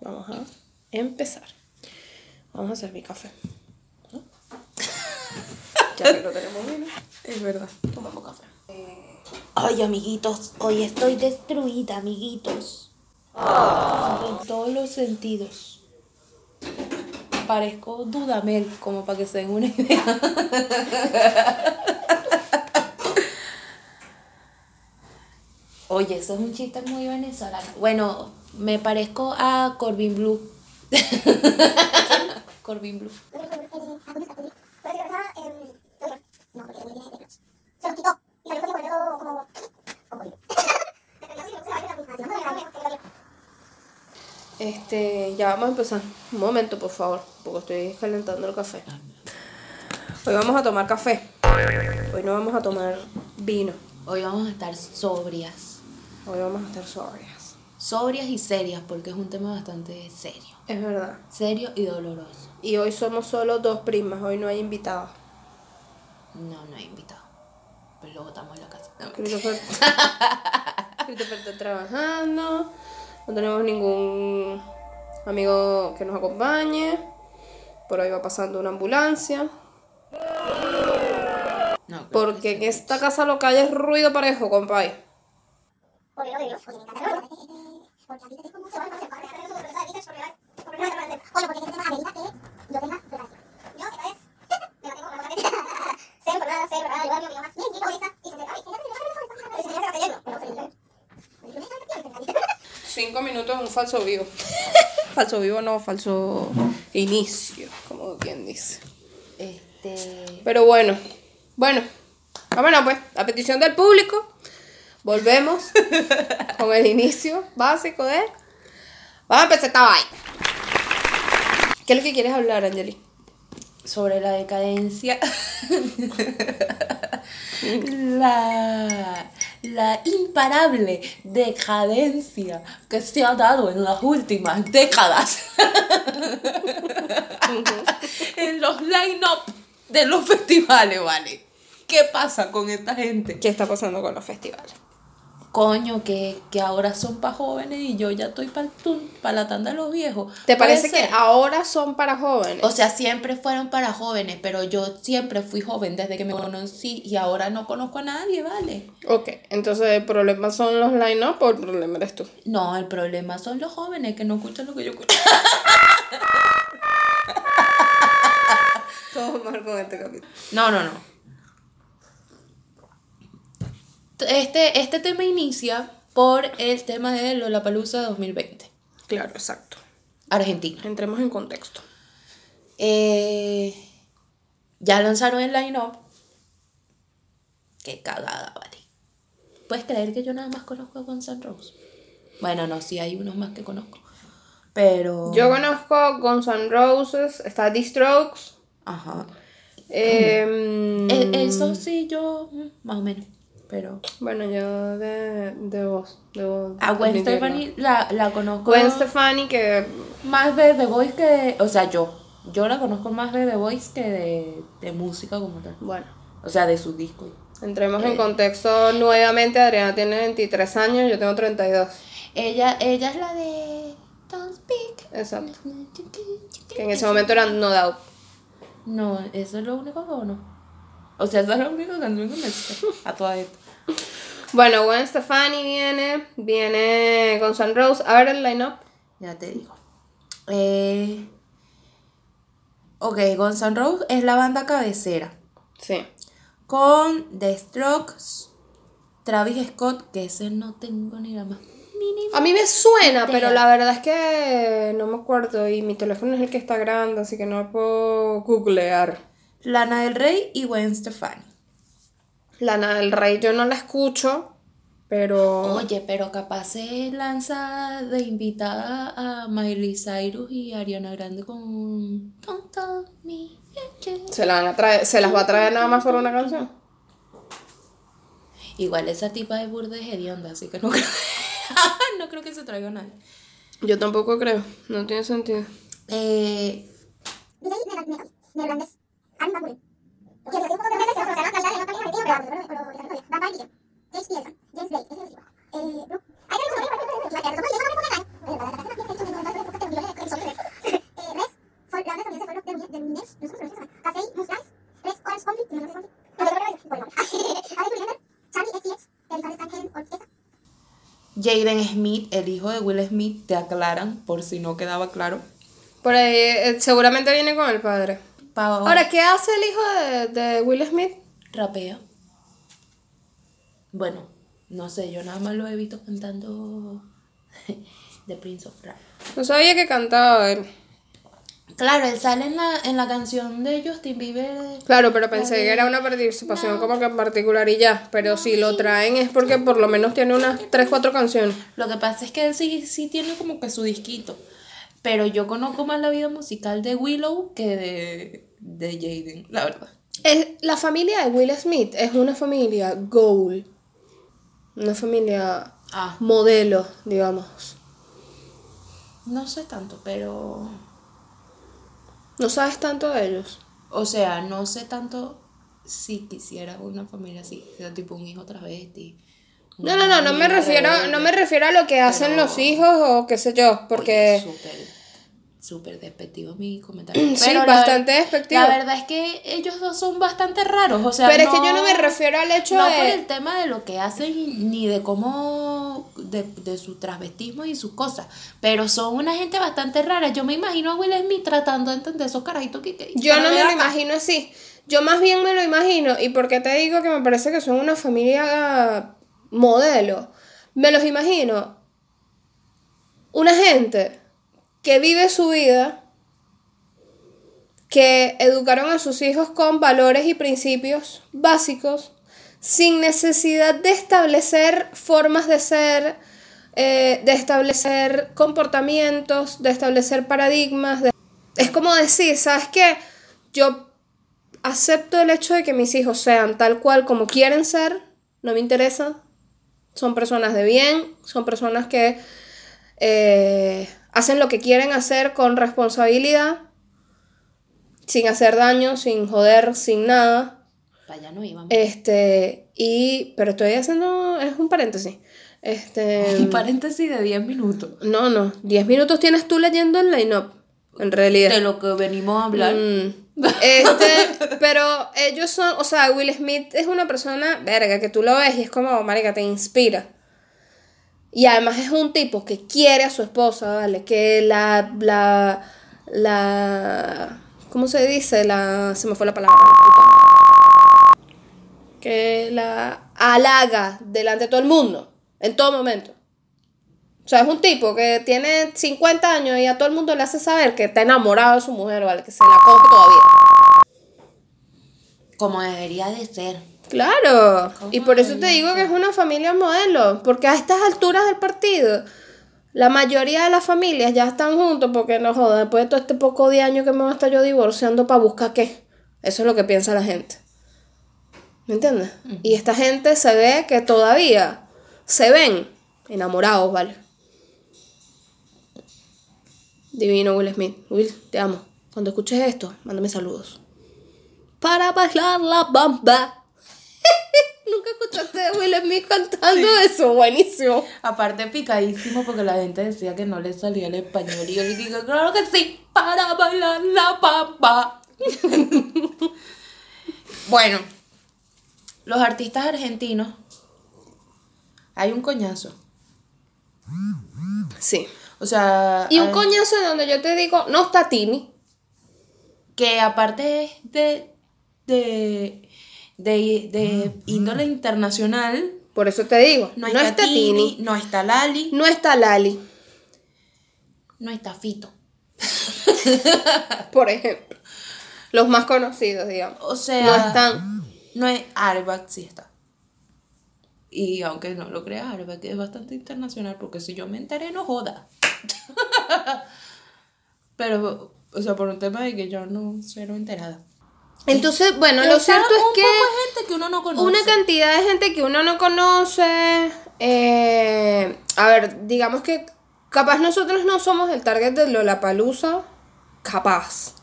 vamos a empezar. Vamos a servir café. ¿no? ya que lo tenemos bien. Es verdad. Tomamos café. Ay, amiguitos, hoy estoy destruida, amiguitos. En todos los sentidos. Parezco Dudamel, como para que se den una idea. Oye, eso es un chiste muy venezolano. Bueno, me parezco a Corbin Blue. Corbin Blue. Este, ya vamos a empezar. Un momento, por favor, porque estoy calentando el café. Hoy vamos a tomar café. Hoy no vamos a tomar vino. Hoy vamos a estar sobrias. Hoy vamos a estar sobrias. Sobrias y serias, porque es un tema bastante serio. Es verdad. Serio y doloroso. Y hoy somos solo dos primas, hoy no hay invitados. No, no hay invitado. Pero luego estamos en la casa. No, Christopher, Christopher está trabajando. No tenemos ningún amigo que nos acompañe. Por ahí va pasando una ambulancia. no, Porque que en esta casa lo que hay es ruido parejo, compay. Cinco minutos en un falso vivo. falso vivo no, falso inicio, como quien dice. Este. Pero bueno, bueno, vámonos pues, a petición del público, volvemos con el inicio básico de... Vamos a empezar esta vaina. ¿Qué es lo que quieres hablar, Angeli? Sobre la decadencia. la, la imparable decadencia que se ha dado en las últimas décadas en los line-up de los festivales, ¿vale? ¿Qué pasa con esta gente? ¿Qué está pasando con los festivales? Coño, que, que ahora son para jóvenes y yo ya estoy para la tanda de los viejos. ¿Te parece que ahora son para jóvenes? O sea, siempre fueron para jóvenes, pero yo siempre fui joven desde que me conocí y ahora no conozco a nadie, ¿vale? Ok, entonces el problema son los line-up o el problema eres tú. No, el problema son los jóvenes que no escuchan lo que yo escucho. Todo mal con este capítulo. No, no, no. Este, este tema inicia por el tema de Lollapalooza 2020, Claro, exacto. Argentina. Entremos en contexto. Eh, ya lanzaron el line-up. Qué cagada, vale. ¿Puedes creer que yo nada más conozco a Guns N' Roses? Bueno, no, sí hay unos más que conozco. Pero. Yo conozco Guns N' Roses, está The Strokes. Ajá. em, E- Eso sí, yo. mm, Más o menos. Pero. Bueno, yo de, de voz. De voz A Gwen admitirlo. Stefani la, la conozco. Gwen Stefani que... Más de The Voice que de. O sea, yo. Yo la conozco más de The Voice que de, de música como tal. Bueno, O sea, de su disco. entremos en contexto nuevamente. Adriana tiene 23 años, yo tengo 32. Ella, ella es la de. Don't speak. Exacto. Que en ese momento era No Doubt. No, ¿eso es lo único o no? O sea, esa es la única canción que me sé a toda esto. Bueno, Gwen Stefani viene, viene Guns N' Roses. A ver el line-up. Ya te digo. Eh, ok, Guns N' Roses es la banda cabecera. Sí. Con The Strokes, Travis Scott, que ese no tengo ni la más mínima. A mí me suena, Idea. pero la verdad es que no me acuerdo y mi teléfono es el que está grande, así que no lo puedo googlear. Lana del Rey y Gwen Stefani. Lana del Rey yo no la escucho, pero... Oye, pero capaz se lanza de invitada a Miley Cyrus y Ariana Grande con Don't Tell Me. ¿Se, la van a traer, ¿Se las va a traer nada más por una canción? Igual esa tipa es burda de hedionda, así que no creo, no creo que se traiga a nadie. Yo tampoco creo, no tiene sentido. Eh, Jaden Smith, el hijo de Will Smith, te aclaran por si no quedaba claro. Por ahí, seguramente viene con el padre. Ahora, ¿qué hace el hijo de, de Will Smith? rapea. Bueno, no sé, yo nada más lo he visto cantando The Prince of Rap. No sabía que cantaba él. Claro, él sale en la, en la canción de Justin Bieber. Claro, pero pensé que era una participación como que en particular y ya. Pero si lo traen es porque por lo menos tiene unas 3, 4 canciones. Lo que pasa es que él sí, sí tiene como que su disquito. Pero yo conozco más la vida musical de Willow que de, de Jaden, la verdad. Es, la familia de Will Smith es una familia goal. Una familia Ah, modelo, digamos. no sé tanto, pero. No sabes tanto de ellos. O sea, no sé tanto si quisiera una familia así, tipo un hijo travesti. No, no, no, no me refiero, no me refiero a lo que hacen los hijos o qué sé yo, porque Súper, despectivo mi comentario. Sí, Pero la bastante ver- despectivo. La verdad es que ellos dos son bastante raros, o sea. pero es que yo no me refiero al hecho No de por el tema de lo que hacen ni de cómo. de, de su transvestismo y sus cosas. Pero son una gente bastante rara. Yo me imagino a Will Smith tratando de entender esos carajitos que. que- Yo no me lo imagino así. Yo más bien me lo imagino. ¿Y por qué te digo que me parece que son una familia modelo? Me los imagino. Una gente que vive su vida, que educaron a sus hijos con valores y principios básicos, sin necesidad de establecer formas de ser, eh, de establecer comportamientos, de establecer paradigmas. Es como decir, ¿sabes qué? Yo acepto el hecho de que mis hijos sean tal cual como quieren ser, no me interesa. Son personas de bien, son personas que eh, hacen lo que quieren hacer con responsabilidad, sin hacer daño, sin joder, sin nada. Para allá no íbamos. Este, y, pero estoy haciendo, es un paréntesis. Este, Un paréntesis de 10 minutos. no, no, 10 minutos tienes tú leyendo el line-up, en realidad. De lo que venimos a hablar. Mm. Este, pero ellos son, o sea, Will Smith es una persona, verga, que tú lo ves y es como, marica, te inspira. Y además es un tipo que quiere a su esposa, ¿vale? Que la, la, la, ¿cómo se dice? La, se me fue la palabra. Que la halaga delante de todo el mundo, en todo momento. O sea, es un tipo que tiene 50 años y a todo el mundo le hace saber que está enamorado de su mujer, ¿vale? Que se la coge todavía. Como debería de ser. Claro. ¿Cómo Y por eso te digo que es una familia modelo. Porque a estas alturas del partido, la mayoría de las familias ya están juntos porque no joda, después de todo este poco de años que me voy a estar yo divorciando para buscar qué. Eso es lo que piensa la gente. ¿Me entiendes? Y esta gente se ve que todavía se ven enamorados, ¿vale? Divino Will Smith. Will, te amo. Cuando escuches esto, mándame saludos. Para bailar la bamba. Nunca escuchaste a Will Smith cantando eso. Buenísimo. Aparte picadísimo porque la gente decía que no le salía el español y yo le digo, claro que sí, para bailar la pampa. bueno, los artistas argentinos, hay un coñazo. Sí. O sea, Y un hay- coñazo en donde yo te digo, no está Tini. que aparte es de, de, de, de índole internacional, Por eso te digo, no, no, está, Tini, no está Lali, no está Lali, no está Fito. por ejemplo. Los más conocidos, digamos. O sea, No están. No es Airbag, sí está. Y aunque no lo creas, Airbag es bastante internacional porque si yo me enteré, no joda. Pero, o sea, por un tema de que yo no cero enterada. Entonces, bueno, lo cierto es que poco de gente que uno no conoce. una cantidad de gente que uno no conoce. eh, a ver, digamos que capaz nosotros no somos el target de Lollapalooza. Capaz.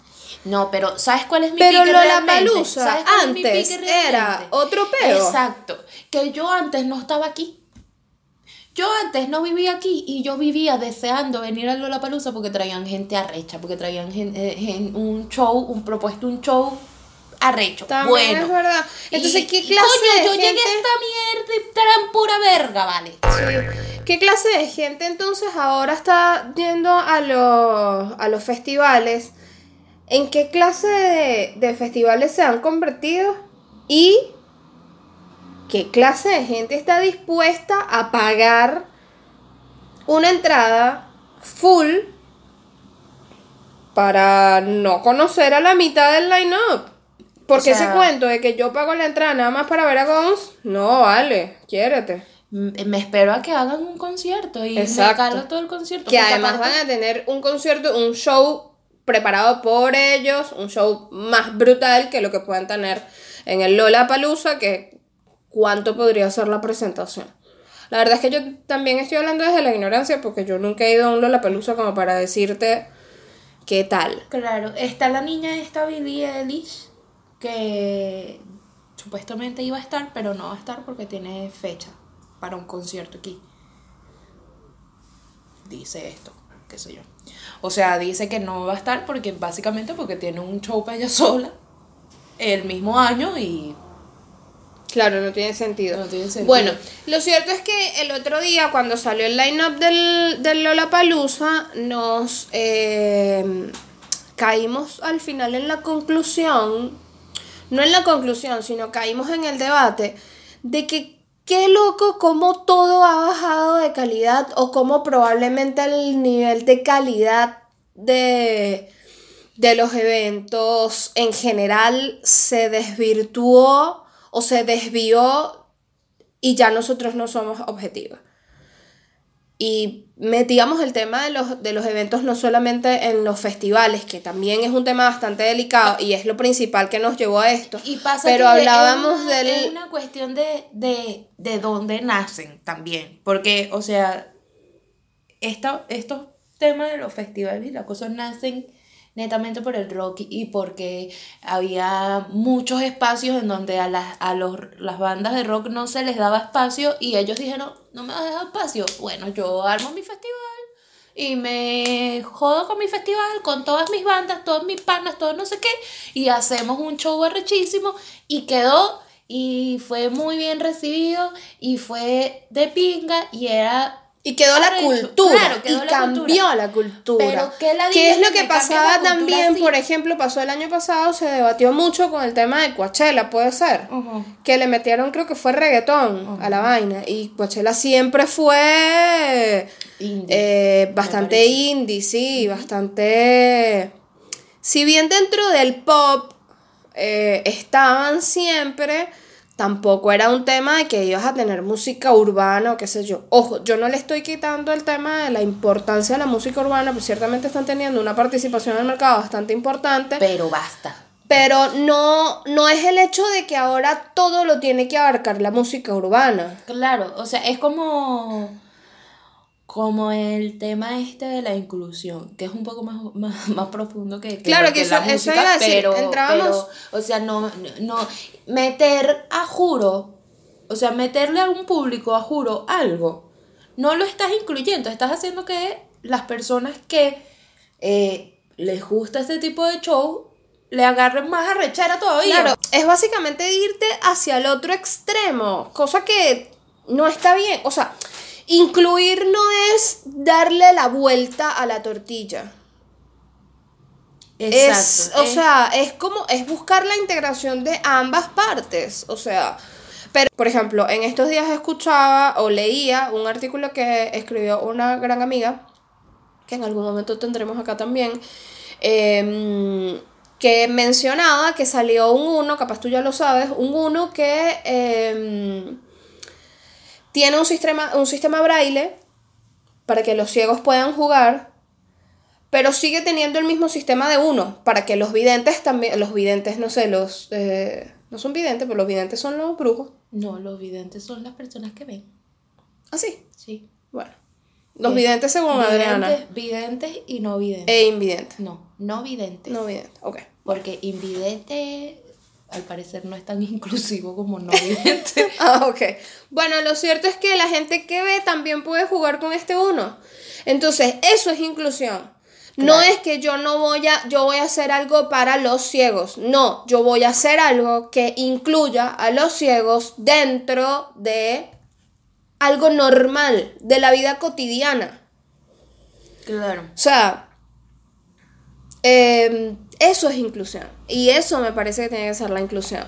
No, pero ¿sabes cuál es mi Pero pique realmente? ¿Sabes cuál es mi antes pique realmente? era otro peo. Exacto. Que yo antes no estaba aquí. Yo antes no vivía aquí y yo vivía deseando venir a Lollapalooza porque traían gente arrecha, porque traían gen- eh, un show, un propuesto un show arrecho. También bueno. es verdad. Entonces, ¿qué clase coño, de yo llegué gente- a esta mierda y eran pura verga, vale. Sí. ¿Qué clase de gente entonces ahora está yendo a los, a los festivales? ¿En qué clase de, de festivales se han convertido? ¿Y qué clase de gente está dispuesta a pagar una entrada full para no conocer a la mitad del line-up? Porque O sea- ese cuento de que yo pago la entrada nada más para ver a Guns, no vale, quiérete. Me espero a que hagan un concierto y Exacto. me calo todo el concierto. Que además aparte- van a tener un concierto, un show preparado por ellos, un show más brutal que lo que puedan tener en el Lola Palusa, que cuánto podría ser la presentación. La verdad es que yo también estoy hablando desde la ignorancia porque yo nunca he ido a un Lola Palusa como para decirte qué tal. Claro, está la niña esta Billie Eilish que supuestamente iba a estar, pero no va a estar porque tiene fecha para un concierto aquí. Dice esto, qué sé yo. O sea, dice que no va a estar porque básicamente porque tiene un show para ella sola el mismo año y Claro, no tiene sentido. No tiene sentido. Bueno, lo cierto es que el otro día, cuando salió el line-up del, del Lollapalooza, nos eh, caímos al final en la conclusión, no en la conclusión, sino caímos en el debate de que qué loco cómo todo ha bajado de calidad o cómo probablemente el nivel de calidad de, de los eventos en general se desvirtuó o se desvió y ya nosotros no somos objetivos. Y metíamos el tema de los, de los eventos no solamente en los festivales, que también es un tema bastante delicado y es lo principal que nos llevó a esto. Y pasa Pero que hablábamos del... es una cuestión de, de, de dónde nacen también. Porque, o sea, esta- estos temas de los festivales y las cosas nacen netamente por el rock y porque había muchos espacios en donde a las, a los, las bandas de rock no se les daba espacio y ellos dijeron, no me vas a dar espacio. Bueno, yo armo mi festival y me jodo con mi festival, con todas mis bandas, todos mis panas, todo no sé qué, y hacemos un show arrechísimo y quedó y fue muy bien recibido y fue de pinga y era Y quedó la cultura. claro, quedó y la cambió cultura. la cultura. Qué ladilla ¿Qué es lo que pasaba también? así. Por ejemplo, pasó el año pasado, se debatió mucho con el tema de Coachella, puede ser. Que le metieron, creo que fue reggaetón a la vaina. Y Coachella siempre fue Indie, eh, bastante indie, sí, bastante... Si bien dentro del pop eh, estaban siempre, tampoco era un tema de que ibas a tener música urbana o qué sé yo. Ojo, yo no le estoy quitando el tema de la importancia de la música urbana, pues ciertamente están teniendo una participación en el mercado bastante importante. Pero basta. Pero no, no es el hecho de que ahora todo lo tiene que abarcar la música urbana. Claro, o sea, es como como el tema este de la inclusión, que es un poco más, más, más profundo que, que Claro, que la eso- eso iba a decir, pero, entrábamos- pero, o sea, no, no, meter a juro, o sea, meterle a un público a juro algo, no lo estás incluyendo, estás haciendo que las personas que eh, les gusta este tipo de show le agarren más arrechera todavía. Claro, es básicamente irte hacia el otro extremo, cosa que no está bien. O sea, incluir no es darle la vuelta a la tortilla. Es, o sea, es como, es buscar la integración de ambas partes. O sea, pero, por ejemplo, en estos días escuchaba o leía un artículo que escribió una gran amiga, que en algún momento tendremos acá también, em, que mencionaba que salió un uno, capaz tú ya lo sabes, un uno que em, tiene un sistema, un sistema braille para que los ciegos puedan jugar, pero sigue teniendo el mismo sistema de uno, para que los videntes también, los videntes, no sé, los, eh, no son videntes, pero los videntes son los brujos. No, los videntes son las personas que ven. Así, Sí. bueno. Los Eh, videntes según Adriana. Videntes, videntes y no videntes. E invidentes. no, no videntes. No videntes, ok. Porque invidente al parecer no es tan inclusivo como no vidente. Ah, ok. Bueno, lo cierto es que la gente que ve también puede jugar con este uno. Entonces, eso es inclusión. No es que yo no voy a, yo voy a hacer algo para los ciegos. No, yo voy a hacer algo que incluya a los ciegos dentro de algo normal de la vida cotidiana. Claro. O sea, eh, eso es inclusión. Y eso me parece que tiene que ser la inclusión.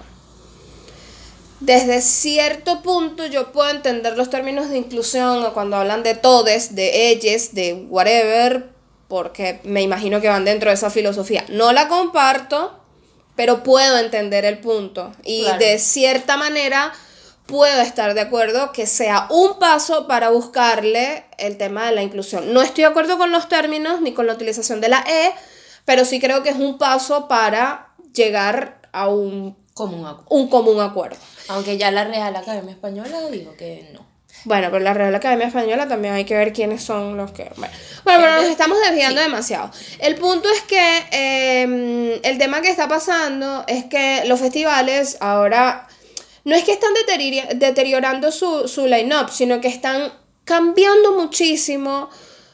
Desde cierto punto yo puedo entender los términos de inclusión o cuando hablan de todes, de ellos, de whatever, porque me imagino que van dentro de esa filosofía. No la comparto, pero puedo entender el punto. Y Claro. de cierta manera puedo estar de acuerdo que sea un paso para buscarle el tema de la inclusión. No estoy de acuerdo con los términos ni con la utilización de la E, pero sí creo que es un paso para llegar a un, Como un acu- un común acuerdo. Aunque ya la Real Academia Española dijo que no. Bueno, pero la Real Academia Española también hay que ver quiénes son los que... Bueno, bueno, pero nos estamos desviando demasiado. El punto es que eh, el tema que está pasando es que los festivales ahora no es que están deteriorando su, su line-up, sino que están cambiando muchísimo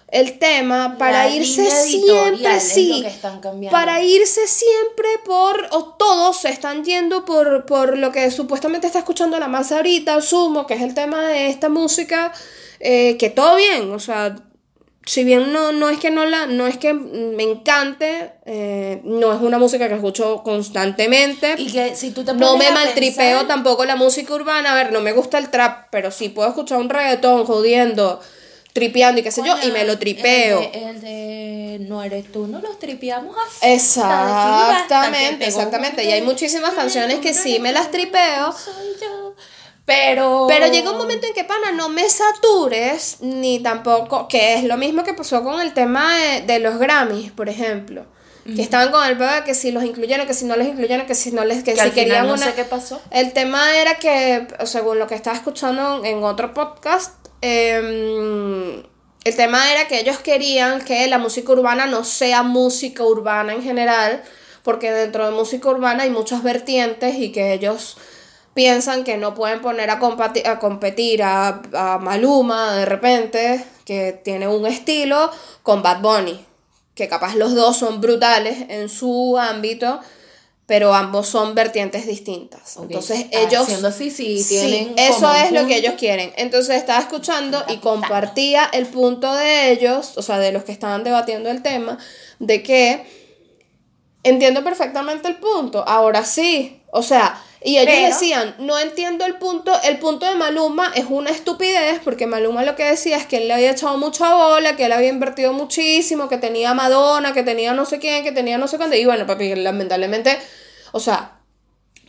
el tema para La irse siempre, sí, que están cambiando. para irse siempre por, o todos se están yendo por, por lo que supuestamente está escuchando la masa ahorita, sumo, que es el tema de esta música, eh, que todo bien, o sea, si bien no, no es que no la, no es que me encante, eh, no es una música que escucho constantemente. Y que si tú te No me maltripeo pensar- tampoco la música urbana. A ver, no me gusta el trap, pero sí puedo escuchar un reggaetón jodiendo, tripeando y qué sé yo, y me lo tripeo. El de, el de no eres tú, no los tripeamos así. Exactamente, exactamente. Y hay muchísimas canciones que sí me las tripeo. Soy yo. Pero. Pero llega un momento en que, pana, no me satures, ni tampoco, que es lo mismo que pasó con el tema de, de los Grammys, por ejemplo. Que estaban con el de que si los incluyeron, que si no les incluyeron, que si no les, que, Que si al final querían no una. sé qué pasó. El tema era que, según lo que estaba escuchando en otro podcast, em, el tema era que ellos querían que la música urbana no sea música urbana en general, porque dentro de música urbana hay muchas vertientes y que ellos piensan que no pueden poner a, competir a, a Maluma de repente, que tiene un estilo, con Bad Bunny, que capaz los dos son brutales en su ámbito, pero ambos son vertientes distintas. Entonces ah, ellos... Siendo así, sí, Sí, tienen. eso es lo que ellos quieren. Entonces estaba escuchando y compartía el punto de ellos, o sea, de los que estaban debatiendo el tema, de que entiendo perfectamente el punto. Ahora sí, o sea, y ellos Pero- decían, no entiendo el punto, el punto de Maluma es una estupidez, porque Maluma lo que decía es que él le había echado mucha bola, que él había invertido muchísimo, que tenía Madonna, que tenía no sé quién, que tenía no sé cuánto, y bueno, papi, lamentablemente, o sea,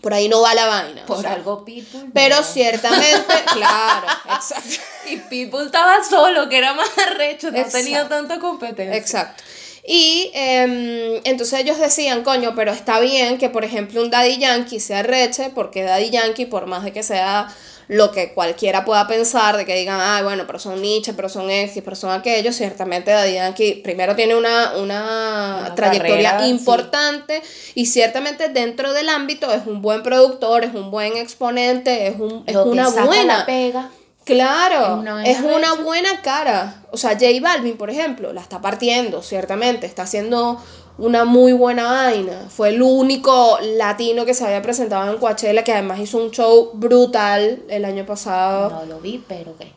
por ahí no va la vaina. o Por sea, algo, Pitbull. pero ciertamente, claro, exacto. Y Pitbull estaba solo, que era más arrecho, no Exacto. tenía tanta competencia. Exacto. Y em, entonces ellos decían, coño, pero está bien que, por ejemplo, un Daddy Yankee se arreche, porque Daddy Yankee, por más de que sea lo que cualquiera pueda pensar, de que digan, ay, bueno, pero son Nietzsche, pero son X, pero son aquellos, ciertamente Daddy Yankee primero tiene una, una, Una trayectoria carrera, sí. importante y ciertamente dentro del ámbito es un buen productor, es un buen exponente, es, un, es una buena... la pega. Claro, Es una es buena cara. O sea, J Balvin, por ejemplo, la está partiendo, ciertamente. Está haciendo una muy buena vaina. Fue el único latino que se había presentado en Coachella, que además hizo un show brutal el año pasado. No lo vi, pero qué.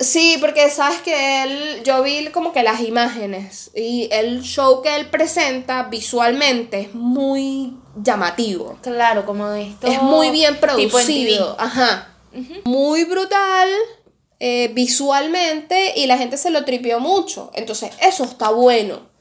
Sí, porque sabes que él, yo vi como que las imágenes y el show que él presenta visualmente es muy llamativo. Claro, como esto. Es muy bien tipo en producido. Ajá. Muy brutal eh, visualmente y la gente se lo tripió mucho. Entonces, eso está bueno.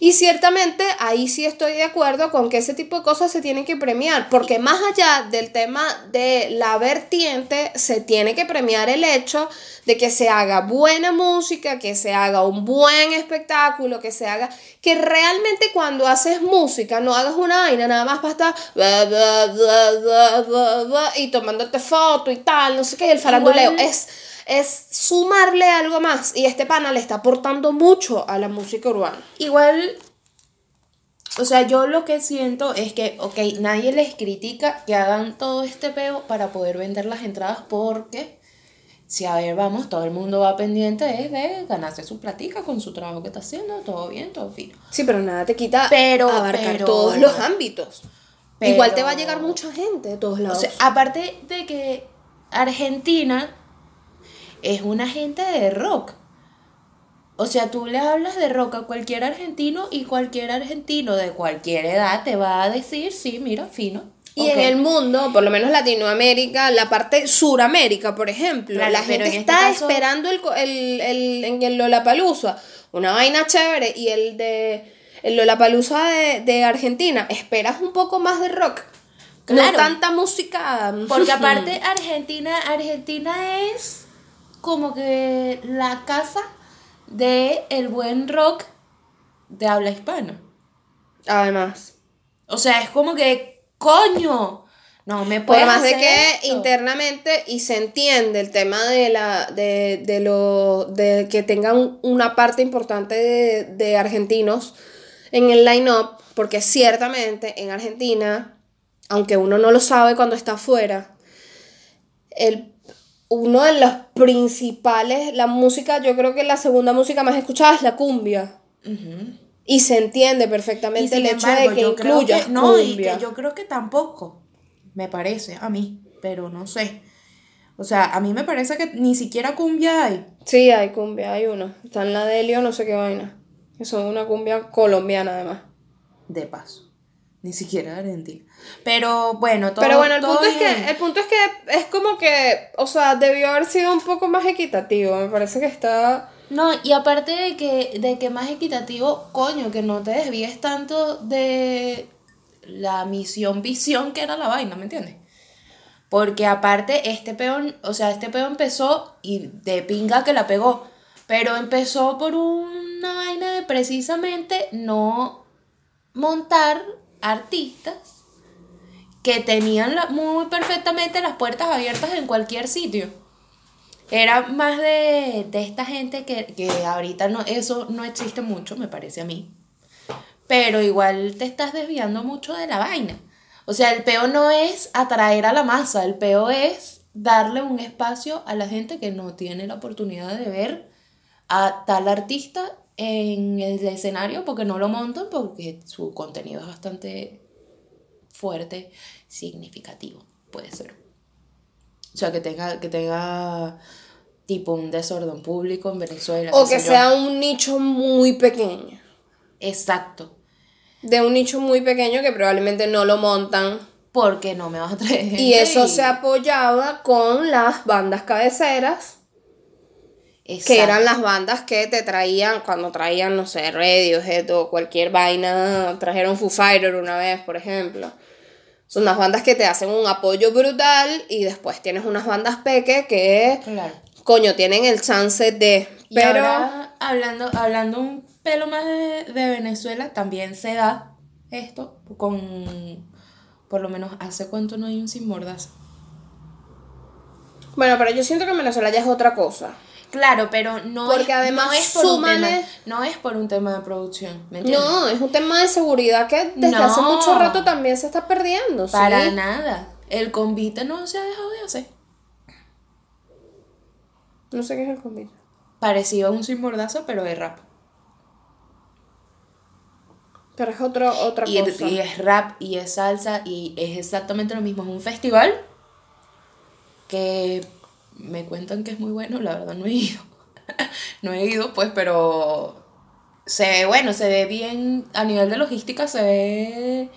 Y ciertamente ahí sí estoy de acuerdo con que ese tipo de cosas se tienen que premiar, porque más allá del tema de la vertiente, se tiene que premiar el hecho de que se haga buena música, que se haga un buen espectáculo, que se haga, que realmente cuando haces música no hagas una vaina nada más para estar y tomándote foto y tal, no sé qué, el faranduleo. Es, es sumarle algo más y este pana le está aportando mucho a la música urbana. Igual, o sea, yo lo que siento es que, ok, nadie les critica que hagan todo este peo para poder vender las entradas porque, si a ver, vamos, todo el mundo va pendiente de ganarse su platica con su trabajo que está haciendo, todo bien, todo fino. Sí, pero nada te quita Pero- abarcar pero- todos los ámbitos. Pero- Igual te va a llegar mucha gente de todos O lados. sea, aparte de que Argentina es una gente de rock. O sea, tú le hablas de rock a cualquier argentino y cualquier argentino de cualquier edad te va a decir, sí, mira, fino. Y en el mundo, por lo menos Latinoamérica, la parte Suramérica, por ejemplo, Claro, la gente en este está caso- esperando el, el, el, en el Lollapalooza, una vaina chévere, y el de el Lollapalooza de, de Argentina, esperas un poco más de rock. No tanta música. Porque aparte Argentina, Argentina es como que la casa de el buen rock de habla hispana. Además. O sea, es como que, coño, no me Por puedes más de que esto. internamente y se entiende el tema de la de, de lo de que tengan una parte importante de, de argentinos en el line-up, porque ciertamente en Argentina, aunque uno no lo sabe cuando está afuera, el, uno de los principales, la música, yo creo que la segunda música más escuchada es la cumbia. Y se entiende perfectamente el hecho embargo, de que yo creo incluyas que, no, y que yo creo que tampoco, me parece, a mí, pero no sé. O sea, a mí me parece que ni siquiera cumbia hay. Sí, hay cumbia, hay uno. Está en la Delio, no sé qué vaina. Que son una cumbia colombiana además. De paso. Ni siquiera de Argentina. Pero bueno, todo Pero bueno, el todo punto, es que, el punto es que es como que, o sea, debió haber sido un poco más equitativo. Me parece que está... No, y aparte de que, de que más equitativo, coño, que no te desvíes tanto de la misión, visión que era la vaina, ¿me entiendes? Porque aparte, este peón, o sea, este peón empezó y de pinga que la pegó, pero empezó por una vaina de precisamente no montar artistas que tenían muy perfectamente las puertas abiertas en cualquier sitio. Era más de, de esta gente que, que ahorita no, eso no existe mucho, me parece a mí. Pero igual te estás desviando mucho de la vaina. O sea, el peo no es atraer a la masa, el peo es darle un espacio a la gente que no tiene la oportunidad de ver a tal artista en el escenario porque no lo montan porque su contenido es bastante fuerte, significativo, puede ser. O sea, que tenga, que tenga tipo un desorden público en Venezuela. O que yo. sea un nicho muy pequeño. Exacto. De un nicho muy pequeño que probablemente no lo montan. Porque no me vas a traer gente Y eso y- se apoyaba con las bandas cabeceras. Que eran las bandas que te traían, cuando traían, no sé, Radiohead o cualquier vaina, trajeron Foo Fighter una vez, por ejemplo. Son unas bandas que te hacen un apoyo brutal y después tienes unas bandas peque que, Claro. coño, tienen el chance de... Y Pero... ahora, hablando, hablando un pelo más de, de Venezuela, también se da esto con, por lo menos, ¿hace cuánto no hay un sin mordaza? Bueno, pero yo siento que en Venezuela ya es otra cosa. Claro, pero no Porque es, además no es por un tema, no es por un tema de producción, ¿me entiendes? No, es un tema de seguridad que desde hace mucho rato también se está perdiendo. ¿sí? Para nada. El convite no se ha dejado de hacer. No sé qué es el convite. Parecido a un sin mordaza, pero de rap. Pero es otro, otra Y, cosa. y es rap y es salsa y es exactamente lo mismo. Es un festival que me cuentan que es muy bueno, la verdad no he ido. no he ido, pues, pero se ve bueno, se ve bien, a nivel de logística se ve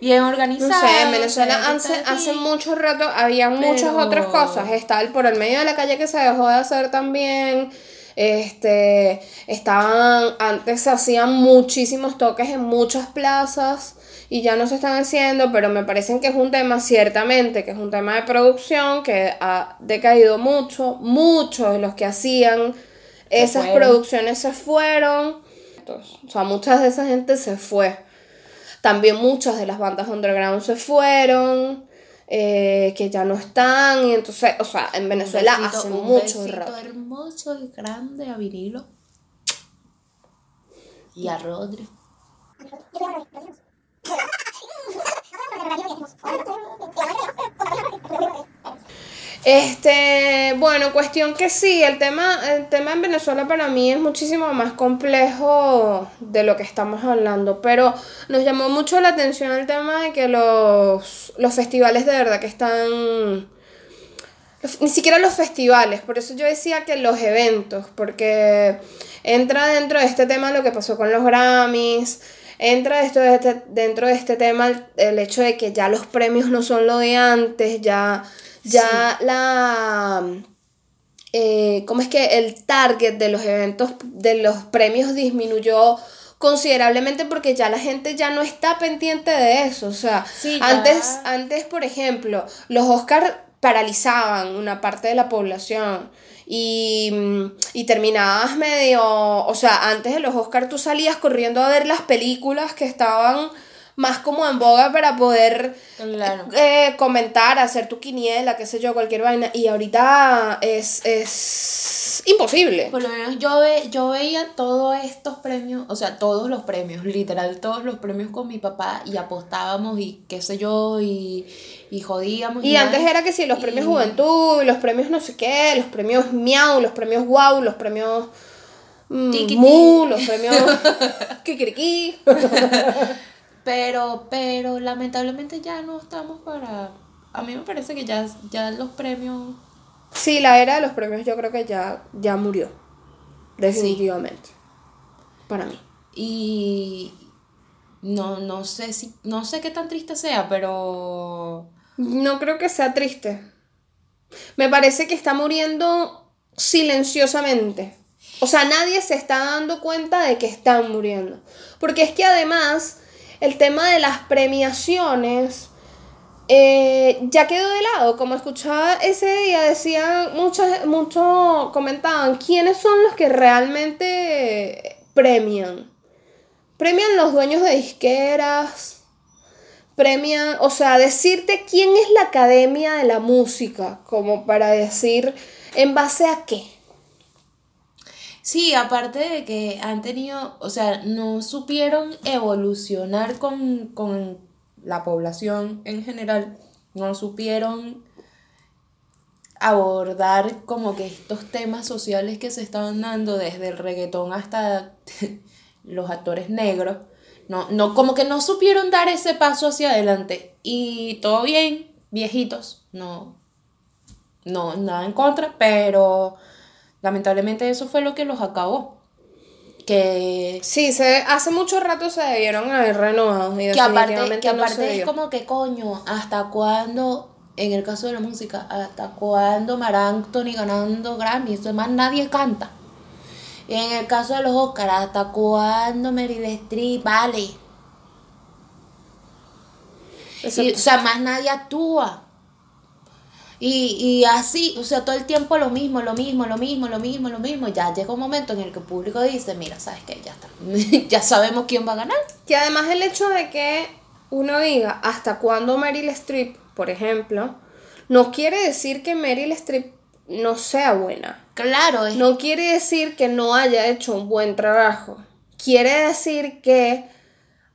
bien organizado. No sé, en Venezuela hace, hace mucho rato había muchas otras cosas. Está el por el medio de la calle que se dejó de hacer también. Este, estaban, antes se hacían muchísimos toques en muchas plazas y ya no se están haciendo, pero me parecen que es un tema, ciertamente, que es un tema de producción que ha decaído mucho. Muchos de los que hacían esas fueron. producciones se fueron. O sea, muchas de esa gente se fue. También muchas de las bandas underground se fueron, eh, que ya no están, y entonces, o sea, en Venezuela besito- hace un mucho rap. hermoso y grande a Virilo. Y a Rodri. Este, bueno, cuestión que sí, el tema, el tema en Venezuela para mí es muchísimo más complejo de lo que estamos hablando, pero nos llamó mucho la atención el tema de que los, los festivales de verdad que están Ni siquiera los festivales, por eso yo decía que los eventos, porque entra dentro de este tema lo que pasó con los Grammys, entra esto de este- dentro de este tema el, el hecho de que ya los premios no son lo de antes, ya, ya la... eh, ¿Cómo es que el target de los eventos, de los premios disminuyó considerablemente porque ya la gente ya no está pendiente de eso? O sea, Sí, antes, antes, por ejemplo, los Oscars paralizaban una parte de la población y, terminabas medio, o sea, antes de los Oscars tú salías corriendo a ver las películas que estaban más como en boga para poder Claro. eh, comentar, hacer tu quiniela, qué sé yo, cualquier vaina. Y ahorita es, es imposible. Por lo menos yo, ve, yo veía todos estos premios, o sea, todos los premios, literal, todos los premios con mi papá y apostábamos y qué sé yo, y, y jodíamos. Y antes era que sí, los premios Y- Juventud, los premios no sé qué, los premios Miau, los premios Wow, los premios mm, Tiquití. Mu, los premios Kikiriki. Pero, pero lamentablemente ya no estamos para... A mí me parece que ya, ya los premios... Sí, la era de los premios yo creo que ya, ya murió. Definitivamente. Para mí. Y no, no sé si, no sé qué tan triste sea, pero No creo que sea triste. Me parece que está muriendo silenciosamente. O sea, nadie se está dando cuenta de que están muriendo. Porque es que además el tema de las premiaciones eh, ya quedó de lado. Como escuchaba ese día, decían, muchos, muchos comentaban, ¿quiénes son los que realmente premian? Premian los dueños de disqueras, premian, o sea, decirte quién es la academia de la música, como para decir, ¿en base a qué? Sí, aparte de que han tenido, o sea, no supieron evolucionar con, con la población en general, no supieron abordar como que estos temas sociales que se estaban dando desde el reggaetón hasta los actores negros. No, no, como que no supieron dar ese paso hacia adelante. Y todo bien, viejitos, no, no, nada en contra, pero lamentablemente eso fue lo que los acabó. Que, Sí, se, hace mucho rato se debieron haber renovado y que aparte, que no aparte es como que coño, ¿hasta cuándo, en el caso de la música, hasta cuándo Mar Anthony ganando Grammy? Eso más nadie canta. Y en el caso de los Oscars, ¿hasta cuándo Meryl Streep vale? Eso- Y, o sea, más nadie actúa. Y, y así, o sea, todo el tiempo lo mismo, lo mismo, lo mismo, lo mismo, lo mismo. Ya llega un momento en el que el público dice, mira, ¿sabes qué? Ya está. ya sabemos quién va a ganar. Que además el hecho de que uno diga hasta cuándo Meryl Streep, por ejemplo, no quiere decir que Meryl Streep no sea buena. Claro, es No quiere decir que no haya hecho un buen trabajo. Quiere decir que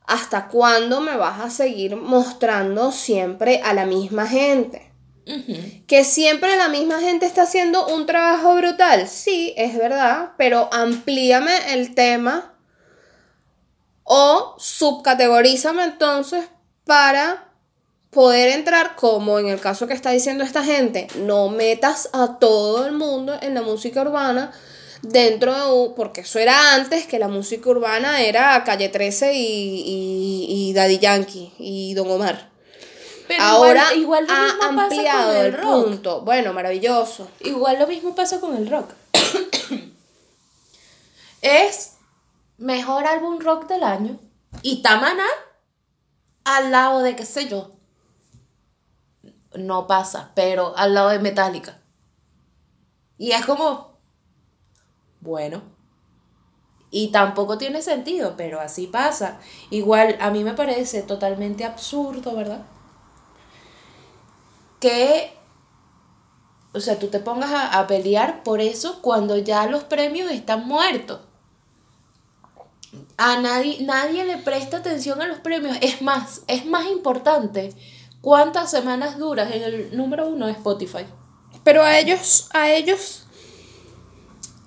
hasta cuándo me vas a seguir mostrando siempre a la misma gente. Que siempre la misma gente está haciendo un trabajo brutal. Sí, es verdad, pero amplíame el tema o subcategorízame entonces para poder entrar, como en el caso que está diciendo esta gente, no metas a todo el mundo en la música urbana dentro de porque eso era antes que la música urbana era Calle 13 y, y, y Daddy Yankee y Don Omar. Pero Ahora igual, igual lo ha mismo pasa ampliado con el el rock. punto. Bueno, maravilloso. Igual lo mismo pasa con el rock. es mejor álbum rock del año y Tamana al lado de qué sé yo. No pasa, pero al lado de Metallica. Y es como, bueno. Y tampoco tiene sentido, pero así pasa. Igual a mí me parece totalmente absurdo, ¿verdad? Que o sea, tú te pongas a, pelear por eso cuando ya los premios están muertos. A nadie, nadie le presta atención a los premios. Es más, es más importante cuántas semanas duras en el número uno de Spotify. Pero a ellos, a ellos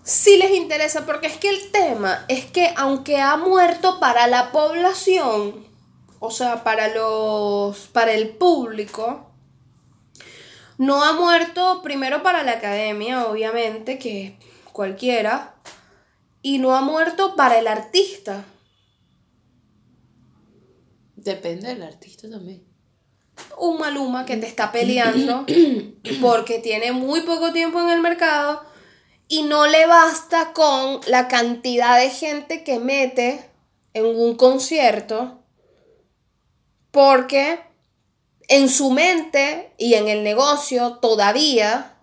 sí les interesa, porque es que el tema es que aunque ha muerto para la población, o sea, para los, para el público, no ha muerto primero para la academia, obviamente, que cualquiera, y no ha muerto para el artista. Depende del artista también. Un Maluma que te está peleando porque tiene muy poco tiempo en el mercado y no le basta con la cantidad de gente que mete en un concierto porque en su mente y en el negocio todavía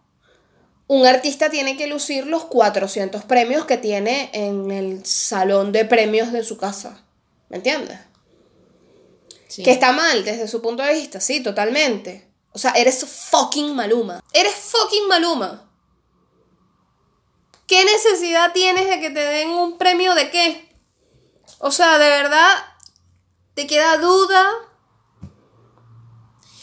un artista tiene que lucir los 400 premios que tiene en el salón de premios de su casa. ¿Me entiendes? Sí. Que está mal desde su punto de vista, sí, totalmente. O sea, eres fucking Maluma. Eres fucking Maluma. ¿Qué necesidad tienes de que te den un premio de qué? O sea, de verdad, te queda duda